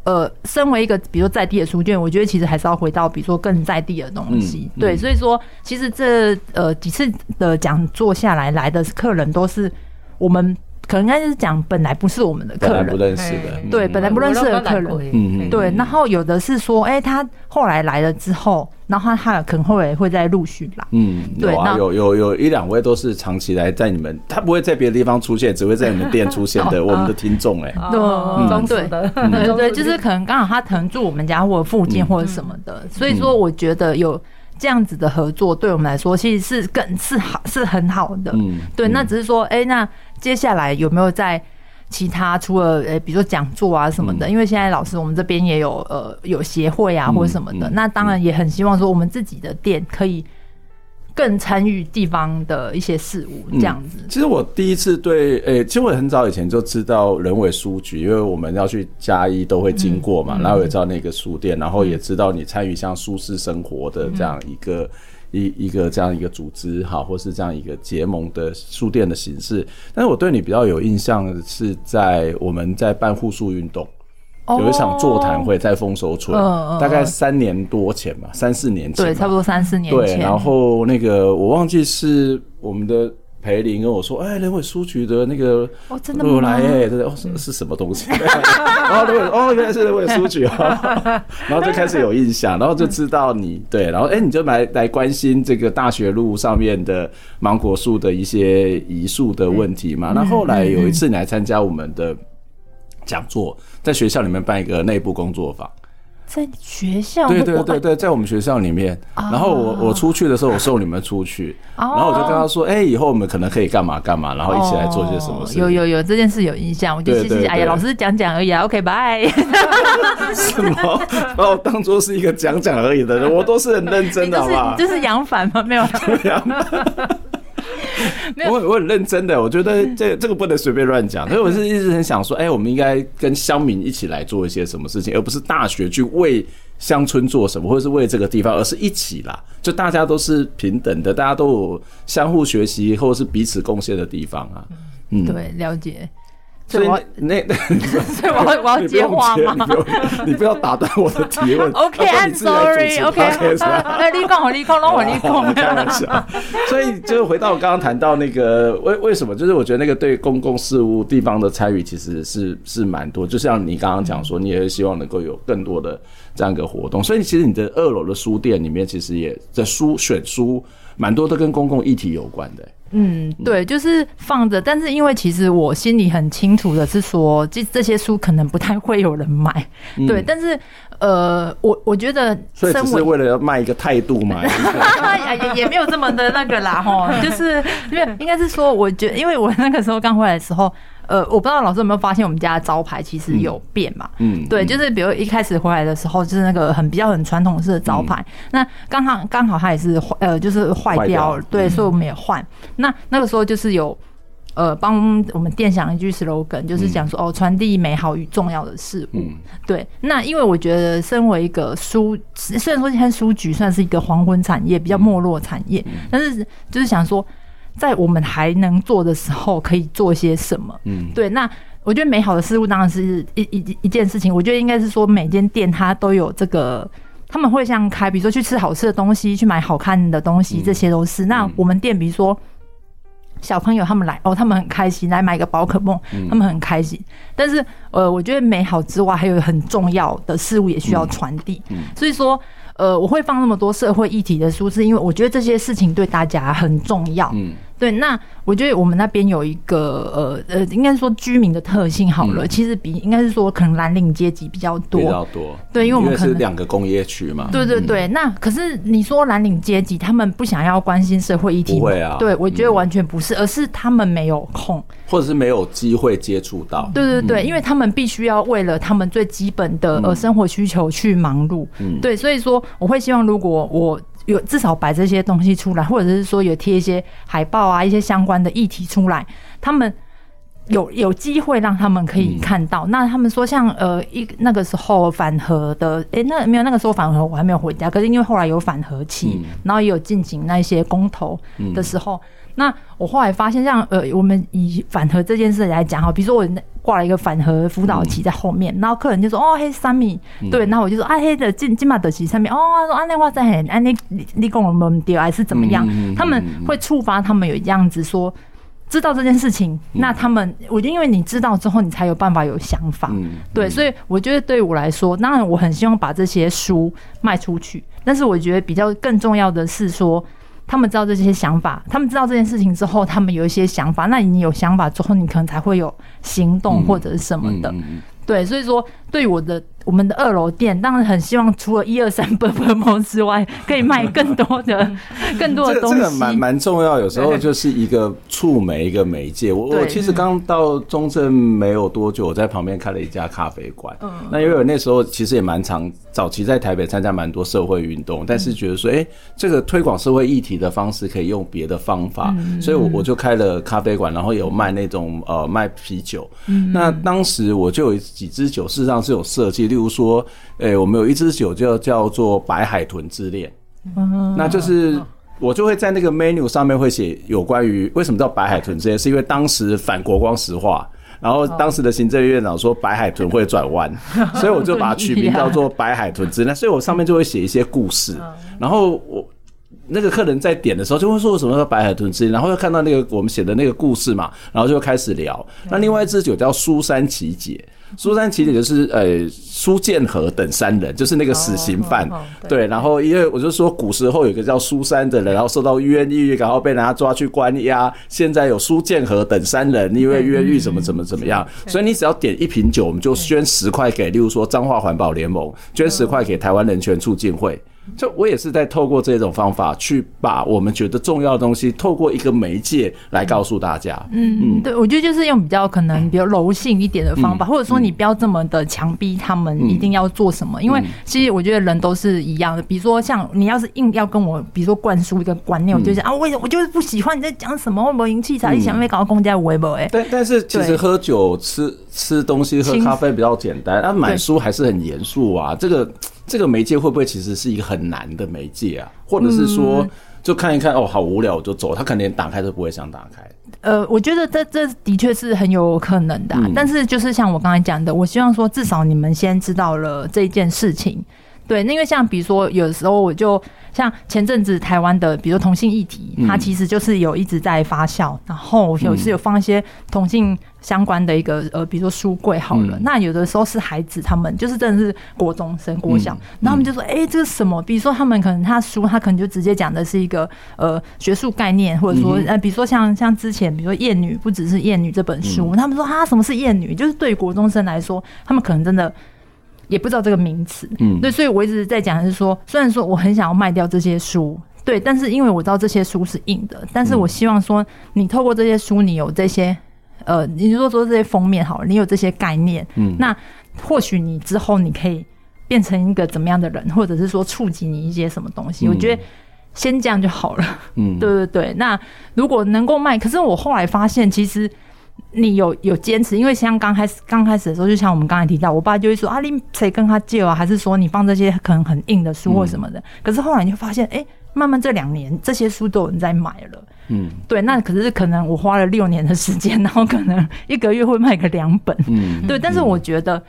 Speaker 5: 呃，身为一个比如说在地的书店，我觉得其实还是要回到比如说更在地的东西。嗯、对，所以说其实这呃几次的讲座下来，来的客人都是我们可能应该是讲本来不是我们的客人，
Speaker 2: 不认识的，
Speaker 5: 对，本来不认识的客人，嗯对。然后有的是说，哎，他后来来了之后。然后他可能会会再陆续来，嗯，对，
Speaker 2: 有有有有一两位都是长期来在你们，他不会在别的地方出现，只会在你们店出现的，*laughs* 我们的听众哎，
Speaker 5: 对，对对对，就是可能刚好他可能住我们家或者附近或者什么的，所以说我觉得有这样子的合作，对我们来说其实是更是好是很好的，嗯，对，那只是说，哎，那接下来有没有在？其他除了呃，比如说讲座啊什么的，因为现在老师我们这边也有呃有协会啊或者什么的，那当然也很希望说我们自己的店可以更参与地方的一些事物这样子。
Speaker 2: 其实我第一次对，诶，其实我很早以前就知道人尾书局，因为我们要去嘉义都会经过嘛，然后也知道那个书店，然后也知道你参与像舒适生活的这样一个。一一个这样一个组织哈，或是这样一个结盟的书店的形式，但是我对你比较有印象的是在我们在办护树运动，有一场座谈会在丰收村，大概三年多前吧，三四年前，
Speaker 5: 对，差不多三四年前。
Speaker 2: 对，然后那个我忘记是我们的。裴林跟我说：“哎，人委书局的那个
Speaker 5: 哦，真的吗？
Speaker 2: 来哎，对对，哦，是是什么东西？然后人尾哦，原来是人委书局啊，*laughs* 然后就开始有印象，然后就知道你对，然后哎，你就来来关心这个大学路上面的芒果树的一些移树的问题嘛。那后来有一次你来参加我们的讲座，在学校里面办一个内部工作坊。”
Speaker 5: 在学校，
Speaker 2: 对对对对，在我们学校里面。然后我我出去的时候，我送你们出去，然后我就跟他说：“哎，以后我们可能可以干嘛干嘛，然后一起来做些什么事。”
Speaker 5: 有有有，这件事有印象。我就谢谢。哎呀，老师讲讲而已啊。OK，拜。*laughs*
Speaker 2: 什么？把我当做是一个讲讲而已的人，我都是很认真的，*laughs* 好吧？
Speaker 5: 这是杨凡吗？没有。*laughs* *laughs*
Speaker 2: 我我很认真的，我觉得这这个不能随便乱讲，所以我是一直很想说，哎，我们应该跟乡民一起来做一些什么事情，而不是大学去为乡村做什么，或者是为这个地方，而是一起啦，就大家都是平等的，大家都有相互学习或者是彼此贡献的地方啊。
Speaker 5: 嗯，对，了解。
Speaker 2: 所以那那，*laughs*
Speaker 5: 所以我要我要接话吗？
Speaker 2: 你不要打断我的提问。
Speaker 5: OK，I'm sorry。OK，那立功，立功，让我立功。
Speaker 2: 开玩笑。所以就是回到我刚刚谈到那个为为什么，就是我觉得那个对公共事务地方的参与其实是是蛮多。就像你刚刚讲说，你也是希望能够有更多的这样一个活动。所以其实你的二楼的书店里面，其实也在书选书蛮多都跟公共议题有关的。
Speaker 5: 嗯，对，就是放着，但是因为其实我心里很清楚的是说，这这些书可能不太会有人买，嗯、对，但是呃，我我觉得，
Speaker 2: 所以只是为了要卖一个态度嘛，*laughs*
Speaker 5: 也也没有这么的那个啦，哈，就是因为应该是说，我觉得，因为我那个时候刚回来的时候。呃，我不知道老师有没有发现，我们家的招牌其实有变嘛？嗯，对，就是比如一开始回来的时候，就是那个很比较很传统式的招牌。那刚好刚好它也是坏，呃，就是坏掉了，对，所以我们也换。那那个时候就是有呃帮我们店想一句 slogan，就是讲说哦，传递美好与重要的事物。对，那因为我觉得身为一个书，虽然说现在书局算是一个黄昏产业，比较没落产业，但是就是想说。在我们还能做的时候，可以做些什么？嗯，对。那我觉得美好的事物当然是一一一件事情。我觉得应该是说，每间店它都有这个，他们会像开，比如说去吃好吃的东西，去买好看的东西，这些都是。那我们店，比如说。小朋友他们来哦，他们很开心，来买个宝可梦，他们很开心。嗯、但是呃，我觉得美好之外，还有很重要的事物也需要传递。嗯嗯、所以说呃，我会放那么多社会议题的书，是因为我觉得这些事情对大家很重要。嗯对，那我觉得我们那边有一个呃呃，应该说居民的特性好了，嗯、其实比应该是说可能蓝领阶级比较多，
Speaker 2: 比较多。
Speaker 5: 对，因为我们可能
Speaker 2: 是两个工业区嘛。
Speaker 5: 对对对，嗯、那可是你说蓝领阶级他们不想要关心社会议题？
Speaker 2: 不会啊。
Speaker 5: 对，我觉得完全不是，嗯、而是他们没有空，
Speaker 2: 或者是没有机会接触到。
Speaker 5: 对对对，嗯、因为他们必须要为了他们最基本的呃生活需求去忙碌。嗯。对，所以说我会希望如果我。有至少摆这些东西出来，或者是说有贴一些海报啊，一些相关的议题出来，他们有有机会让他们可以看到。嗯、那他们说像呃一那个时候反核的，哎、欸，那没有那个时候反核我还没有回家，可是因为后来有反核期，嗯、然后也有进行那些公投的时候。嗯那我后来发现，像呃，我们以反核这件事来讲哈，比如说我挂了一个反核辅导旗在后面，嗯、然后客人就说哦嘿三米，嗯、对，然后我就说啊嘿的金金马德旗上面哦，说啊那话在很啊你你跟我们丢还是怎么样？嗯、他们会触发他们有这样子说知道这件事情，嗯、那他们我觉得因为你知道之后，你才有办法有想法，嗯、对，所以我觉得对我来说，当然我很希望把这些书卖出去，但是我觉得比较更重要的是说。他们知道这些想法，他们知道这件事情之后，他们有一些想法。那你有想法之后，你可能才会有行动或者是什么的。嗯嗯嗯、对，所以说，对于我的。我们的二楼店，当然很希望除了一二三本本盟之外，可以卖更多的 *laughs* 更多的东西。真的蛮
Speaker 2: 蛮重要，有时候就是一个触媒，一个媒介。我我其实刚到中正没有多久，我在旁边开了一家咖啡馆。嗯，那因为我那时候其实也蛮常，早期在台北参加蛮多社会运动，但是觉得说，哎，这个推广社会议题的方式可以用别的方法。嗯，所以我我就开了咖啡馆，然后有卖那种呃卖啤酒。嗯，那当时我就有几支酒，事实上是有设计。例如说，诶、欸，我们有一支酒就叫做白海豚之恋，嗯、那就是我就会在那个 menu 上面会写有关于为什么叫白海豚之恋，是因为当时反国光石化，然后当时的行政院长说白海豚会转弯，所以我就把它取名叫做白海豚之恋，所以我上面就会写一些故事，然后我。那个客人在点的时候就会说什么叫白海豚之恋，然后又看到那个我们写的那个故事嘛，然后就开始聊。那另外一支酒叫苏珊琪姐，苏珊琪姐就是呃苏建和等三人，就是那个死刑犯。对，然后因为我就说古时候有个叫苏珊的人，然后受到冤狱，然后被人家抓去关押。现在有苏建和等三人，因为冤狱怎么怎么怎么样，所以你只要点一瓶酒，我们就捐十块给，例如说彰化环保联盟，捐十块给台湾人权促进会。就我也是在透过这种方法去把我们觉得重要的东西，透过一个媒介来告诉大家。嗯
Speaker 5: 嗯，对，我觉得就是用比较可能比较柔性一点的方法，或者说你不要这么的强逼他们一定要做什么，因为其实我觉得人都是一样的。比如说像你要是硬要跟我，比如说灌输一个观念，我就想啊，我我就是不喜欢你在讲什么，会不会引起他你想没搞到公家微博哎。
Speaker 2: 但但是其实喝酒、吃吃东西、喝咖啡比较简单，那买书还是很严肃啊，这个。这个媒介会不会其实是一个很难的媒介啊？或者是说，就看一看哦，好无聊我就走，他可能连打开都不会想打开。
Speaker 5: 呃，我觉得这这的确是很有可能的，啊，嗯、但是就是像我刚才讲的，我希望说至少你们先知道了这件事情。对，因为像比如说，有时候我就像前阵子台湾的，比如说同性议题，它其实就是有一直在发酵，然后有时有放一些同性相关的一个呃，比如说书柜好了，那有的时候是孩子他们就是真的是国中生、国小，然后他们就说，哎，这是什么？比如说他们可能他书，他可能就直接讲的是一个呃学术概念，或者说呃，比如说像像之前，比如说厌女不只是厌女这本书，他们说啊，什么是厌女？就是对于国中生来说，他们可能真的。也不知道这个名词，嗯，对，所以我一直在讲的是说，虽然说我很想要卖掉这些书，对，但是因为我知道这些书是硬的，但是我希望说，你透过这些书，你有这些，呃，你如果说这些封面好了，你有这些概念，嗯，那或许你之后你可以变成一个怎么样的人，或者是说触及你一些什么东西，我觉得先这样就好了，嗯，*laughs* 对对对。那如果能够卖，可是我后来发现其实。你有有坚持，因为像刚开始刚开始的时候，就像我们刚才提到，我爸就会说啊，你谁跟他借啊？还是说你放这些可能很硬的书或什么的？嗯、可是后来你就发现，哎、欸，慢慢这两年这些书都有人在买了。
Speaker 2: 嗯，
Speaker 5: 对，那可是可能我花了六年的时间，然后可能一个月会卖个两本。
Speaker 2: 嗯，
Speaker 5: 对，但是我觉得，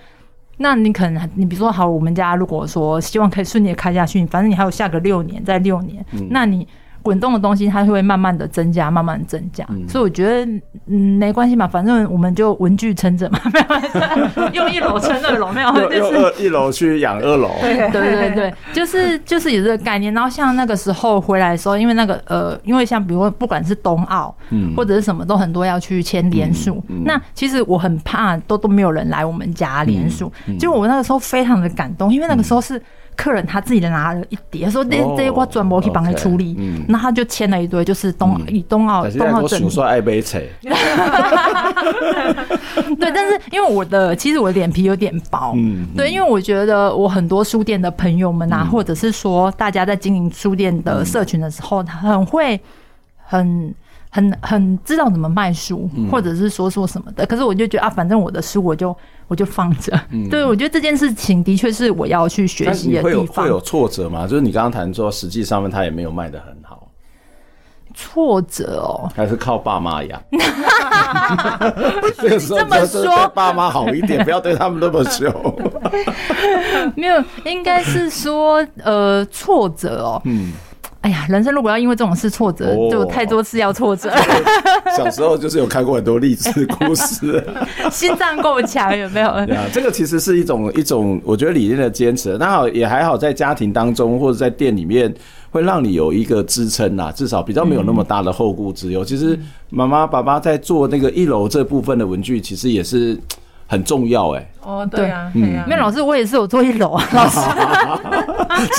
Speaker 5: 那你可能你比如说好，我们家如果说希望可以顺利的开下去，反正你还有下个六年，再六年，嗯、那你。滚动的东西，它会慢慢的增加，慢慢增加，嗯、所以我觉得，嗯，没关系嘛，反正我们就文具撑着嘛，*laughs* 没有，用一楼撑二楼，没有，就是
Speaker 2: 一楼去养二楼，*laughs*
Speaker 5: 对对对，就是就是有这个概念。然后像那个时候回来的时候，因为那个呃，因为像比如说不管是冬奥，嗯，或者是什么都很多要去签联署，嗯嗯、那其实我很怕都都没有人来我们家联署，嗯嗯、就我那个时候非常的感动，因为那个时候是。客人他自己拿了一叠，说这这些我专门去帮他处理，那他就签了一堆，就是冬以冬奥冬奥证。
Speaker 2: 说爱杯菜。*laughs*
Speaker 5: 对，但是因为我的其实我的脸皮有点薄，对，因为我觉得我很多书店的朋友们啊，或者是说大家在经营书店的社群的时候，他很会很。很很知道怎么卖书，或者是说说什么的，嗯、可是我就觉得啊，反正我的书我就我就放着。嗯、对，我觉得这件事情的确是我要去学习的地方。会有
Speaker 2: 会有挫折吗？就是你刚刚谈说，实际上面他也没有卖的很好。
Speaker 5: 挫折哦，
Speaker 2: 还是靠爸妈养。*laughs* 这个时候这么说，爸妈好一点，*laughs* 不要对他们那么凶。
Speaker 5: 没有，应该是说呃挫折哦。嗯。哎呀，人生如果要因为这种事挫折，哦、就太多次要挫折。*laughs*
Speaker 2: 小时候就是有看过很多励志故事，*laughs*
Speaker 5: 心脏够强有没有？
Speaker 2: 对啊，这个其实是一种一种，我觉得理念的坚持。那好也还好，在家庭当中或者在店里面，会让你有一个支撑呐，至少比较没有那么大的后顾之忧。嗯、其实妈妈爸爸在做那个一楼这部分的文具，其实也是。很重要哎！
Speaker 4: 哦，对啊，嗯，
Speaker 5: 没有老师，我也是有做一楼啊，老师。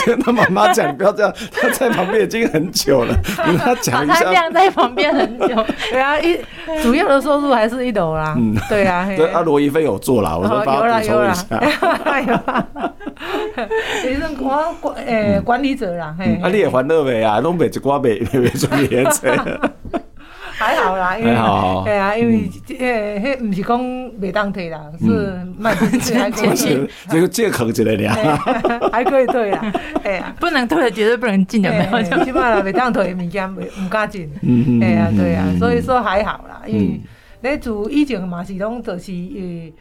Speaker 2: 跟他妈妈讲，不要这样，他在旁边已经很久了，*laughs* 你跟他讲一下。
Speaker 5: 他晾在旁边很久，*laughs*
Speaker 4: 对啊，一 *laughs* 主要的收入还是一楼啦。嗯，对啊，对
Speaker 2: 啊，罗一菲有做啦，我说帮他补充一下。
Speaker 4: 有啊，也是我管诶管理者啦。
Speaker 2: 嘿啊，你也还乐未啊？拢卖一寡卖卖卖出去钱。
Speaker 4: 还好啦，因为对啊，因为呃，迄不是讲袂当退啦，是卖不出去还可以，*laughs*
Speaker 2: 这个借口之类的，*laughs*
Speaker 4: 还可以退啦，*laughs* 哎呀，
Speaker 5: 不能退的绝对不能进的，没有，
Speaker 4: 起码啦，袂当退的物件袂唔敢进，哎呀，对啊，所以说还好啦，因为你做以前嘛是拢就是呃。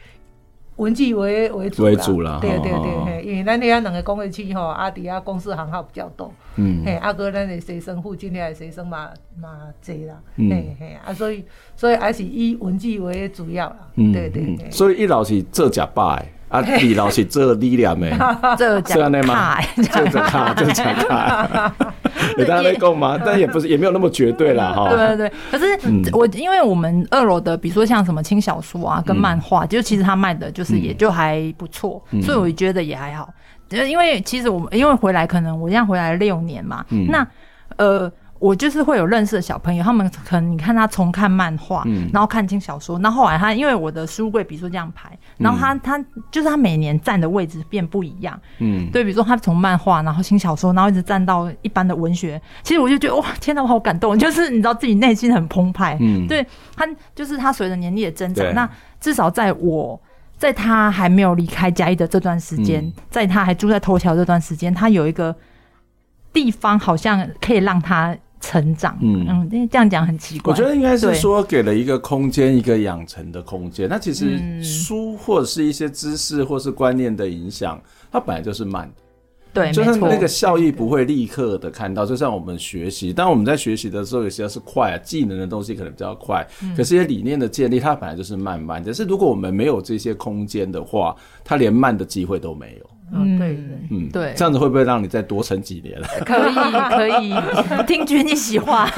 Speaker 4: 文字为为主，啦，对对对，嘿，因为咱遐两个工业区吼，啊，底下公司行号比较多，嗯，嘿，阿哥咱的学生附近的学生嘛嘛侪啦，嘿嘿，啊，所以所以还是以文具为主要啦，对对对，
Speaker 2: 所以一老是做假拜。啊，二楼是做力量的，
Speaker 5: 这这样的吗？
Speaker 2: 这这卡，这这卡，有大家在购吗？但也不是，也没有那么绝对啦，*laughs* 哈。对对对，可是
Speaker 5: 我因为我们二楼的，比如说像什么轻小说啊，跟漫画，就其实他卖的就是也就还不错，所以我觉得也还好。因为其实我们因为回来，可能我这样回来六年嘛，那呃。我就是会有认识的小朋友，他们可能你看他从看漫画，嗯、然后看轻小说，那后后来他因为我的书柜，比如说这样排，然后他他就是他每年站的位置变不一样，嗯，对，比如说他从漫画，然后轻小说，然后一直站到一般的文学，其实我就觉得哇，天哪，我好感动，就是你知道自己内心很澎湃，嗯，对他就是他随着年龄的增长，那至少在我在他还没有离开嘉义的这段时间，嗯、在他还住在头条这段时间，他有一个地方好像可以让他。成长，嗯嗯，这样讲很奇怪。
Speaker 2: 我觉得应该是说给了一个空间，一个养成的空间。那其实书或者是一些知识或是观念的影响，它本来就是慢的。
Speaker 5: 对，
Speaker 2: 就是那个效益不会立刻的看到。就像我们学习，当我们在学习的时候，有些是快啊，技能的东西可能比较快。嗯、可是，些理念的建立，它本来就是慢慢只。是，如果我们没有这些空间的话，它连慢的机会都没有。
Speaker 5: 嗯，对，嗯，对，
Speaker 2: 这样子会不会让你再多撑几年？
Speaker 5: 可以，可以，*laughs* 听君一席话。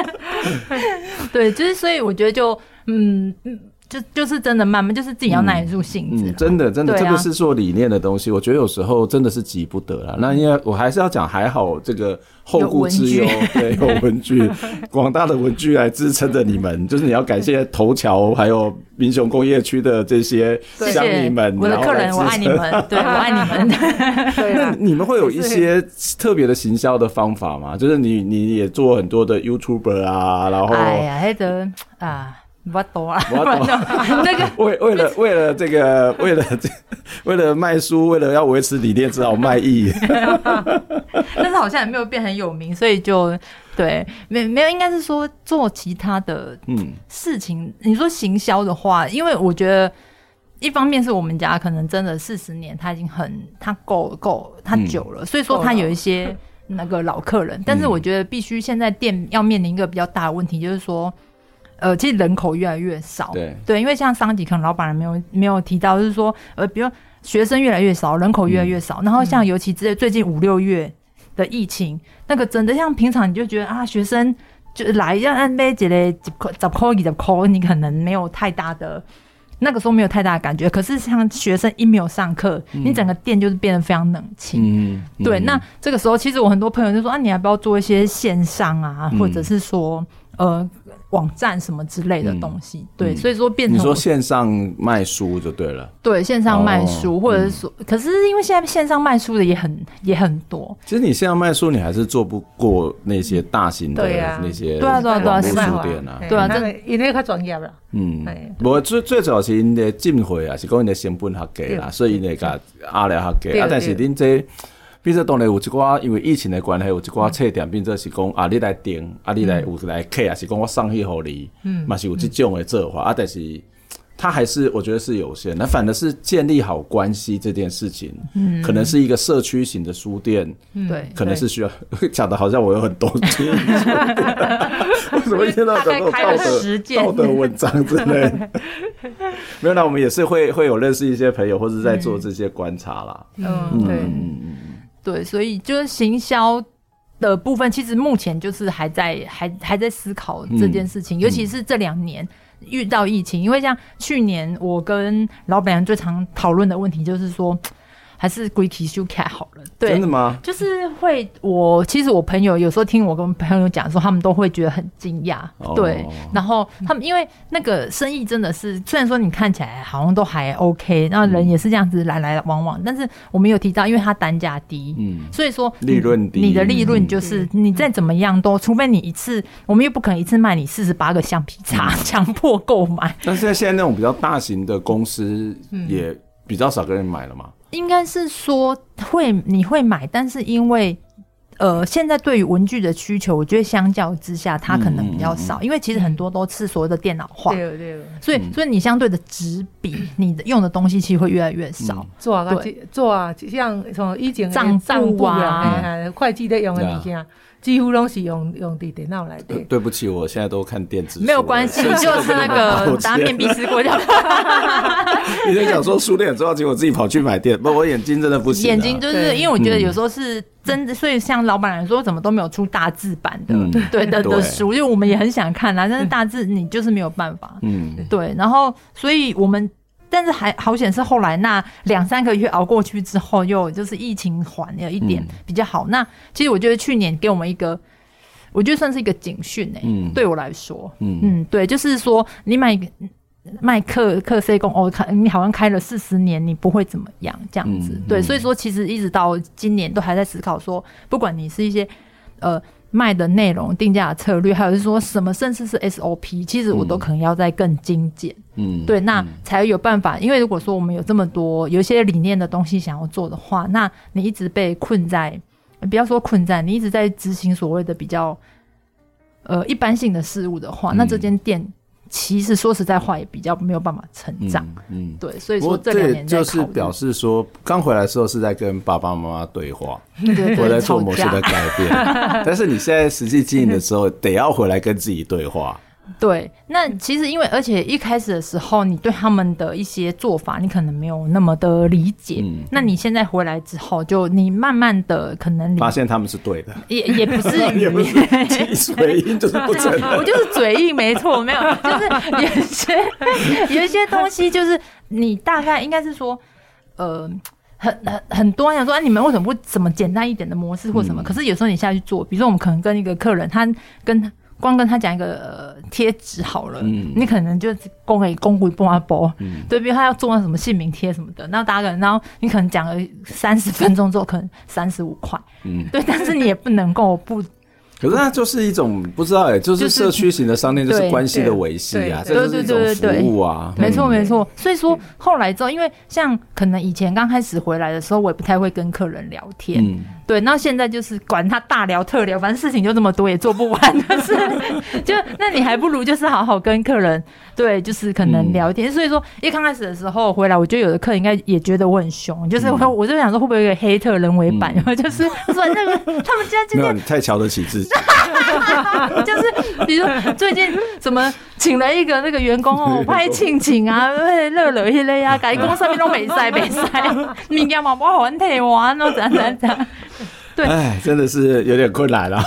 Speaker 5: *laughs* 对，就是所以我觉得就，嗯嗯。就就是真的慢慢，就是自己要耐住性子、嗯嗯。真的，真的，这个是做理念的东西。我觉得有时候真的是急不得了。那因为我还是要讲，还好这个后顾之忧，对，有文具，*laughs* 广大的文具来支撑着你们。就是你要感谢头桥，还有民雄工业区的这些乡民们。我的客人，我爱你们，*laughs* 对，我爱你们。*laughs* 那你们会有一些特别的行销的方法吗？就是你你也做很多的 YouTuber 啊，然后哎呀，还得啊。*laughs* 那个 *laughs* 为为了为了这个为了这 *laughs* 为了卖书，为了要维持理念，只好卖艺。但是好像也没有变很有名，所以就对，没没有，应该是说做其他的嗯事情。嗯、你说行销的话，因为我觉得一方面是我们家可能真的四十年，他已经很他够够他久了，嗯、所以说他有一些那个老客人。嗯、但是我觉得必须现在店要面临一个比较大的问题，就是说。呃，其实人口越来越少，对。对，因为像上集可能老板人没有没有提到，就是说，呃，比如学生越来越少，人口越来越少，嗯、然后像尤其在最近五六月的疫情，嗯、那个真的像平常你就觉得啊，学生就来要按杯几嘞几块几块几块，你可能没有太大的那个时候没有太大的感觉，可是像学生一没有上课，嗯、你整个店就是变得非常冷清。嗯，对，嗯、那这个时候其实我很多朋友就说啊，你要不要做一些线上啊，嗯、或者是说呃。网站什么之类的东西，嗯、对，所以说变成
Speaker 2: 你说线上卖书就对了，
Speaker 5: 对，线上卖书，哦、或者是说，嗯、可是因为现在线上卖书的也很也很多。
Speaker 2: 其实你线上卖书，你还是做不过那些大型的那些
Speaker 5: 对啊对啊对啊
Speaker 2: 书店啊，
Speaker 5: 对啊，
Speaker 4: 这因为较专业了。
Speaker 2: 嗯，我最最主要是因的进货啊，是讲因的成本较低啦，所以因那个压力较低。啊，但是恁这。比如说当然有一寡，因为疫情的关系，有一寡册店，变做是讲啊，你来订，啊，你来有来客，啊，是讲我送去给你，嗯，嘛是有这种的做法，啊，但是它还是我觉得是有限。那反而是建立好关系这件事情，嗯，可能是一个社区型的书店，对，可能是需要讲的好像我有很多，为什么一天到晚讲道德道德文章之类？*laughs* 没有，那我们也是会会有认识一些朋友，或者在做这些观察啦，
Speaker 5: 嗯，对。对，所以就是行销的部分，其实目前就是还在还还在思考这件事情，嗯、尤其是这两年遇到疫情，嗯、因为像去年我跟老板娘最常讨论的问题就是说。还是 greeky 修卡好了，对，
Speaker 2: 真的吗？
Speaker 5: 就是会，我其实我朋友有时候听我跟朋友讲说，他们都会觉得很惊讶，哦、对。然后他们因为那个生意真的是，虽然说你看起来好像都还 OK，那人也是这样子来来往往，嗯、但是我们有提到，因为它单价低，嗯，所以说
Speaker 2: 利润低，
Speaker 5: 你的利润就是你再怎么样都，除非你一次，我们又不可能一次卖你四十八个橡皮擦，强、嗯、*laughs* 迫购买。
Speaker 2: 但是现在那种比较大型的公司也比较少跟人买了嘛。
Speaker 5: 应该是说会你会买，但是因为呃，现在对于文具的需求，我觉得相较之下，它可能比较少，嗯、因为其实很多都是所谓的电脑化，对对。所以所以你相对的纸笔，你的用的东西其实会越来越少。做啊，
Speaker 4: 做啊，像什么以前
Speaker 5: 账簿啊，
Speaker 4: 会计的用的物件。几乎都是用用的电脑来的。
Speaker 2: 对不起，我现在都看电子书。
Speaker 5: 没有关系，*laughs* 就是那个打面壁思过掉。*laughs*
Speaker 2: 你在讲说书店很重要，结果自己跑去买电，不，我眼睛真的不行。
Speaker 5: 眼睛就是因为我觉得有时候是真的，所以像老板来说，怎么都没有出大字版的，*laughs* 对的的书，因为我们也很想看啊，但是大字你就是没有办法。嗯，对，然后所以我们。但是还好险是后来那两三个月熬过去之后，又就是疫情缓了一点比较好。嗯、那其实我觉得去年给我们一个，我觉得算是一个警讯哎，嗯、对我来说，嗯。嗯，对，就是说你买卖克克 C 工哦，看你好像开了四十年，你不会怎么样这样子，嗯、对，所以说其实一直到今年都还在思考说，不管你是一些呃。卖的内容、定价策略，还有是说什么，甚至是 SOP，其实我都可能要再更精简。嗯，对，那才有办法。因为如果说我们有这么多有一些理念的东西想要做的话，那你一直被困在，不要说困在，你一直在执行所谓的比较呃一般性的事物的话，那这间店。其实说实在话，也比较没有办法成长。嗯，对，所以说这两年
Speaker 2: 就是表示说，刚回来的时候是在跟爸爸妈妈对话，*laughs* 我在做某些的改变。*laughs* 但是你现在实际经营的时候，得要回来跟自己对话。
Speaker 5: 对，那其实因为而且一开始的时候，你对他们的一些做法，你可能没有那么的理解。嗯，那你现在回来之后，就你慢慢的可能
Speaker 2: 发现他们是对的，*laughs*
Speaker 5: 也 *laughs* 也不是，
Speaker 2: 也不是嘴硬，就是不承认。*laughs*
Speaker 5: 我就是嘴硬，没错，没有，就是有一些有一些东西，就是你大概应该是说，呃，很很很多人想说，啊，你们为什么不怎么简单一点的模式或什么？嗯，可是有时候你下去做，比如说我们可能跟一个客人，他跟他。光跟他讲一个贴纸好了，嗯、你可能就供给供给帮他包，嗯、对，比如他要做那什么姓名贴什么的，然后大家可能，然后你可能讲了三十分钟之后，可能三十五块，嗯，对，但是你也不能够不。
Speaker 2: 可是那就是一种不知道哎，就是社区型的商店，就是关系的维系啊，这是一种服务啊，
Speaker 5: 没错没错。所以说后来之后，因为像可能以前刚开始回来的时候，我也不太会跟客人聊天，对，那现在就是管他大聊特聊，反正事情就这么多，也做不完。*laughs* 但是，就那你还不如就是好好跟客人，对，就是可能聊天。嗯、所以说，一刚开始的时候回来，我觉得有的客人应该也觉得我很凶，就是我、嗯、我就想说会不会有个黑特人为版，然后、嗯、*laughs* 就是说那个他们家今天
Speaker 2: 你太瞧得起自己，*laughs*
Speaker 5: 就是比如说最近怎么请了一个那个员工哦 *laughs* 拍庆庆啊，热热一类啊，改工上面都没晒没晒，明天嘛不还退完哦，怎样怎样怎样。对，
Speaker 2: 哎，真的是有点困难了。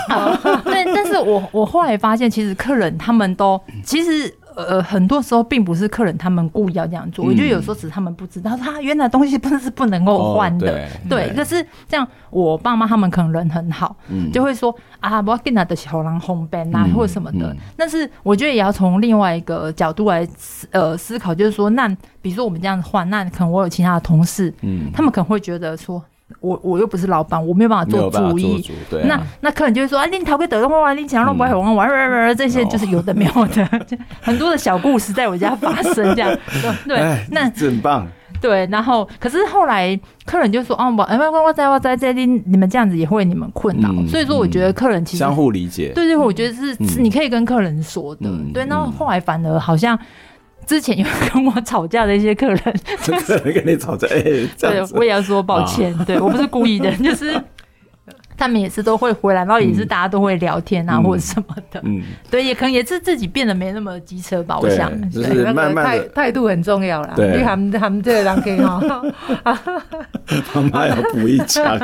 Speaker 5: 对，但是我我后来发现，其实客人他们都其实呃很多时候并不是客人他们故意要这样做，我觉得有时候只是他们不知道，他原来东西不是不能够换的。对，可是这样，我爸妈他们可能人很好，嗯就会说啊，不要跟他的小狼红斑啊或者什么的。但是我觉得也要从另外一个角度来思呃思考，就是说，那比如说我们这样子换，那可能我有其他的同事，嗯，他们可能会觉得说。我我又不是老板，我没有办法做主意。主对啊、那那客人就会说啊，你逃给德东话，你想让不会玩玩玩玩，这些就是有的没有的，*laughs* 很多的小故事在我家发生，这样 *laughs* 对。那
Speaker 2: 这很棒。
Speaker 5: 对，然后可是后来客人就说啊，我哎我我在我在这里，你们这样子也会你们困扰，嗯、所以说我觉得客人其实
Speaker 2: 相互理解。
Speaker 5: 对对，我觉得是、你可以跟客人说的。嗯、对，那后来反而好像。之前有跟我吵架的一些客人，*laughs*
Speaker 2: 客人跟你吵架，哎、欸，
Speaker 5: 对，我也要说抱歉，啊、对我不是故意的，*laughs* 就是。他们也是都会回来，然后也是大家都会聊天啊，或者什么的。嗯，对，也可能也是自己变得没那么机车吧。我想，
Speaker 2: 就是慢慢
Speaker 4: 态态度很重要啦。对，他们他们这个人可以哈。
Speaker 2: 妈妈要补一枪。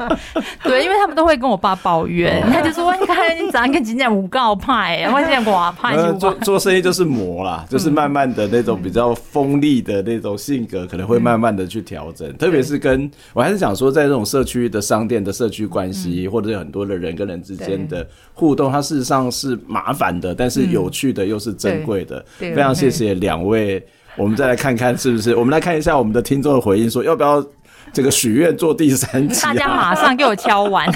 Speaker 2: *laughs*
Speaker 5: 对，因为他们都会跟我爸抱怨，他就说：“你看你长得跟今天五告派，我现在寡派。”
Speaker 2: 做做生意就是磨啦，就是慢慢的那种比较锋利的那种性格，可能会慢慢的去调整。特别是跟我还是想说，在这种社区的商店的社区关系。或者有很多的人跟人之间的互动，它事实上是麻烦的，但是有趣的又是珍贵的。非常谢谢两位，我们再来看看是不是？我们来看一下我们的听众的回应，说要不要这个许愿做第三集？
Speaker 5: 大家马上给我敲完，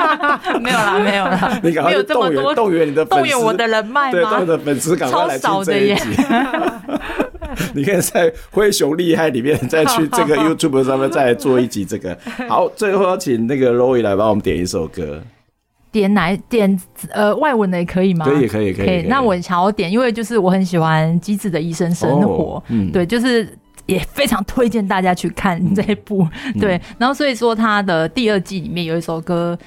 Speaker 5: *laughs* 没有啦，没有啦，
Speaker 2: 你赶快动员动员你的
Speaker 5: 动员我的人脉，
Speaker 2: 对，动员的粉丝赶快来听这一集。*laughs* *laughs* 你可以在灰熊厉害里面再去这个 *laughs* YouTube 上面再来做一集这个。好，最后要请那个 Roy 来帮我们点一首歌。
Speaker 5: 点哪点呃外文的也可以吗？
Speaker 2: 可以可以可以。可以
Speaker 5: 那我想要点，因为就是我很喜欢《机智的医生生活》，哦，嗯，对，就是也非常推荐大家去看这一部。嗯，对，然后所以说他的第二季里面有一首歌。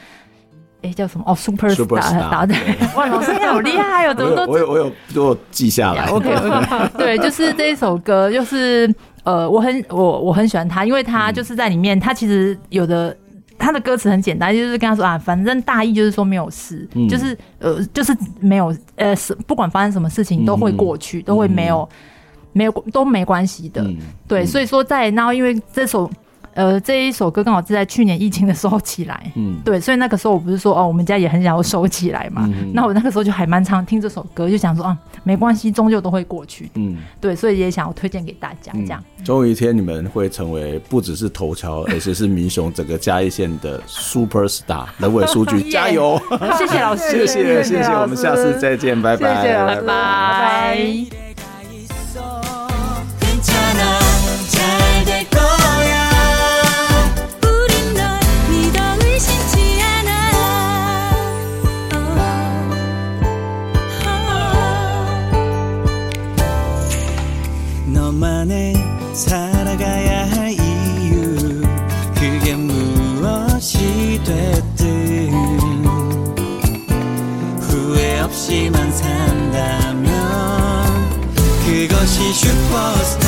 Speaker 5: 哎，叫什么？哦，Super Star，答对！*laughs* 哇，老师你好厉害哦，怎么都
Speaker 2: 我有我有都有记下来。*laughs*
Speaker 5: OK OK，对，就是这一首歌，就是呃，我很我我很喜欢他，因为他就是在里面，他其实有的他的歌词很简单，就是跟他说啊，反正大意就是说没有事，就是呃，就是没有呃，不管发生什么事情都会过去，都会没有没有都没关系的。对，所以说在然后因为这首。呃，这一首歌刚好是在去年疫情的时候起来，嗯，对，所以那个时候我不是说哦，我们家也很想要收起来嘛，嗯、那我那个时候就还蛮常听这首歌，就想说啊，没关系，终究都会过去，嗯，对，所以也想要推荐给大家，这样。
Speaker 2: 总有一天你们会成为不只是头条，而且是民雄整个嘉义县的 super star 人文数据，*laughs* 加油！
Speaker 5: 谢谢老师，
Speaker 2: 谢谢谢谢，我们下次再见，拜拜，
Speaker 5: 拜拜。
Speaker 1: 안에 살아가야 할 이유 그게 무엇이 됐든. 후회 없이만 산다면 그것이 슈퍼스타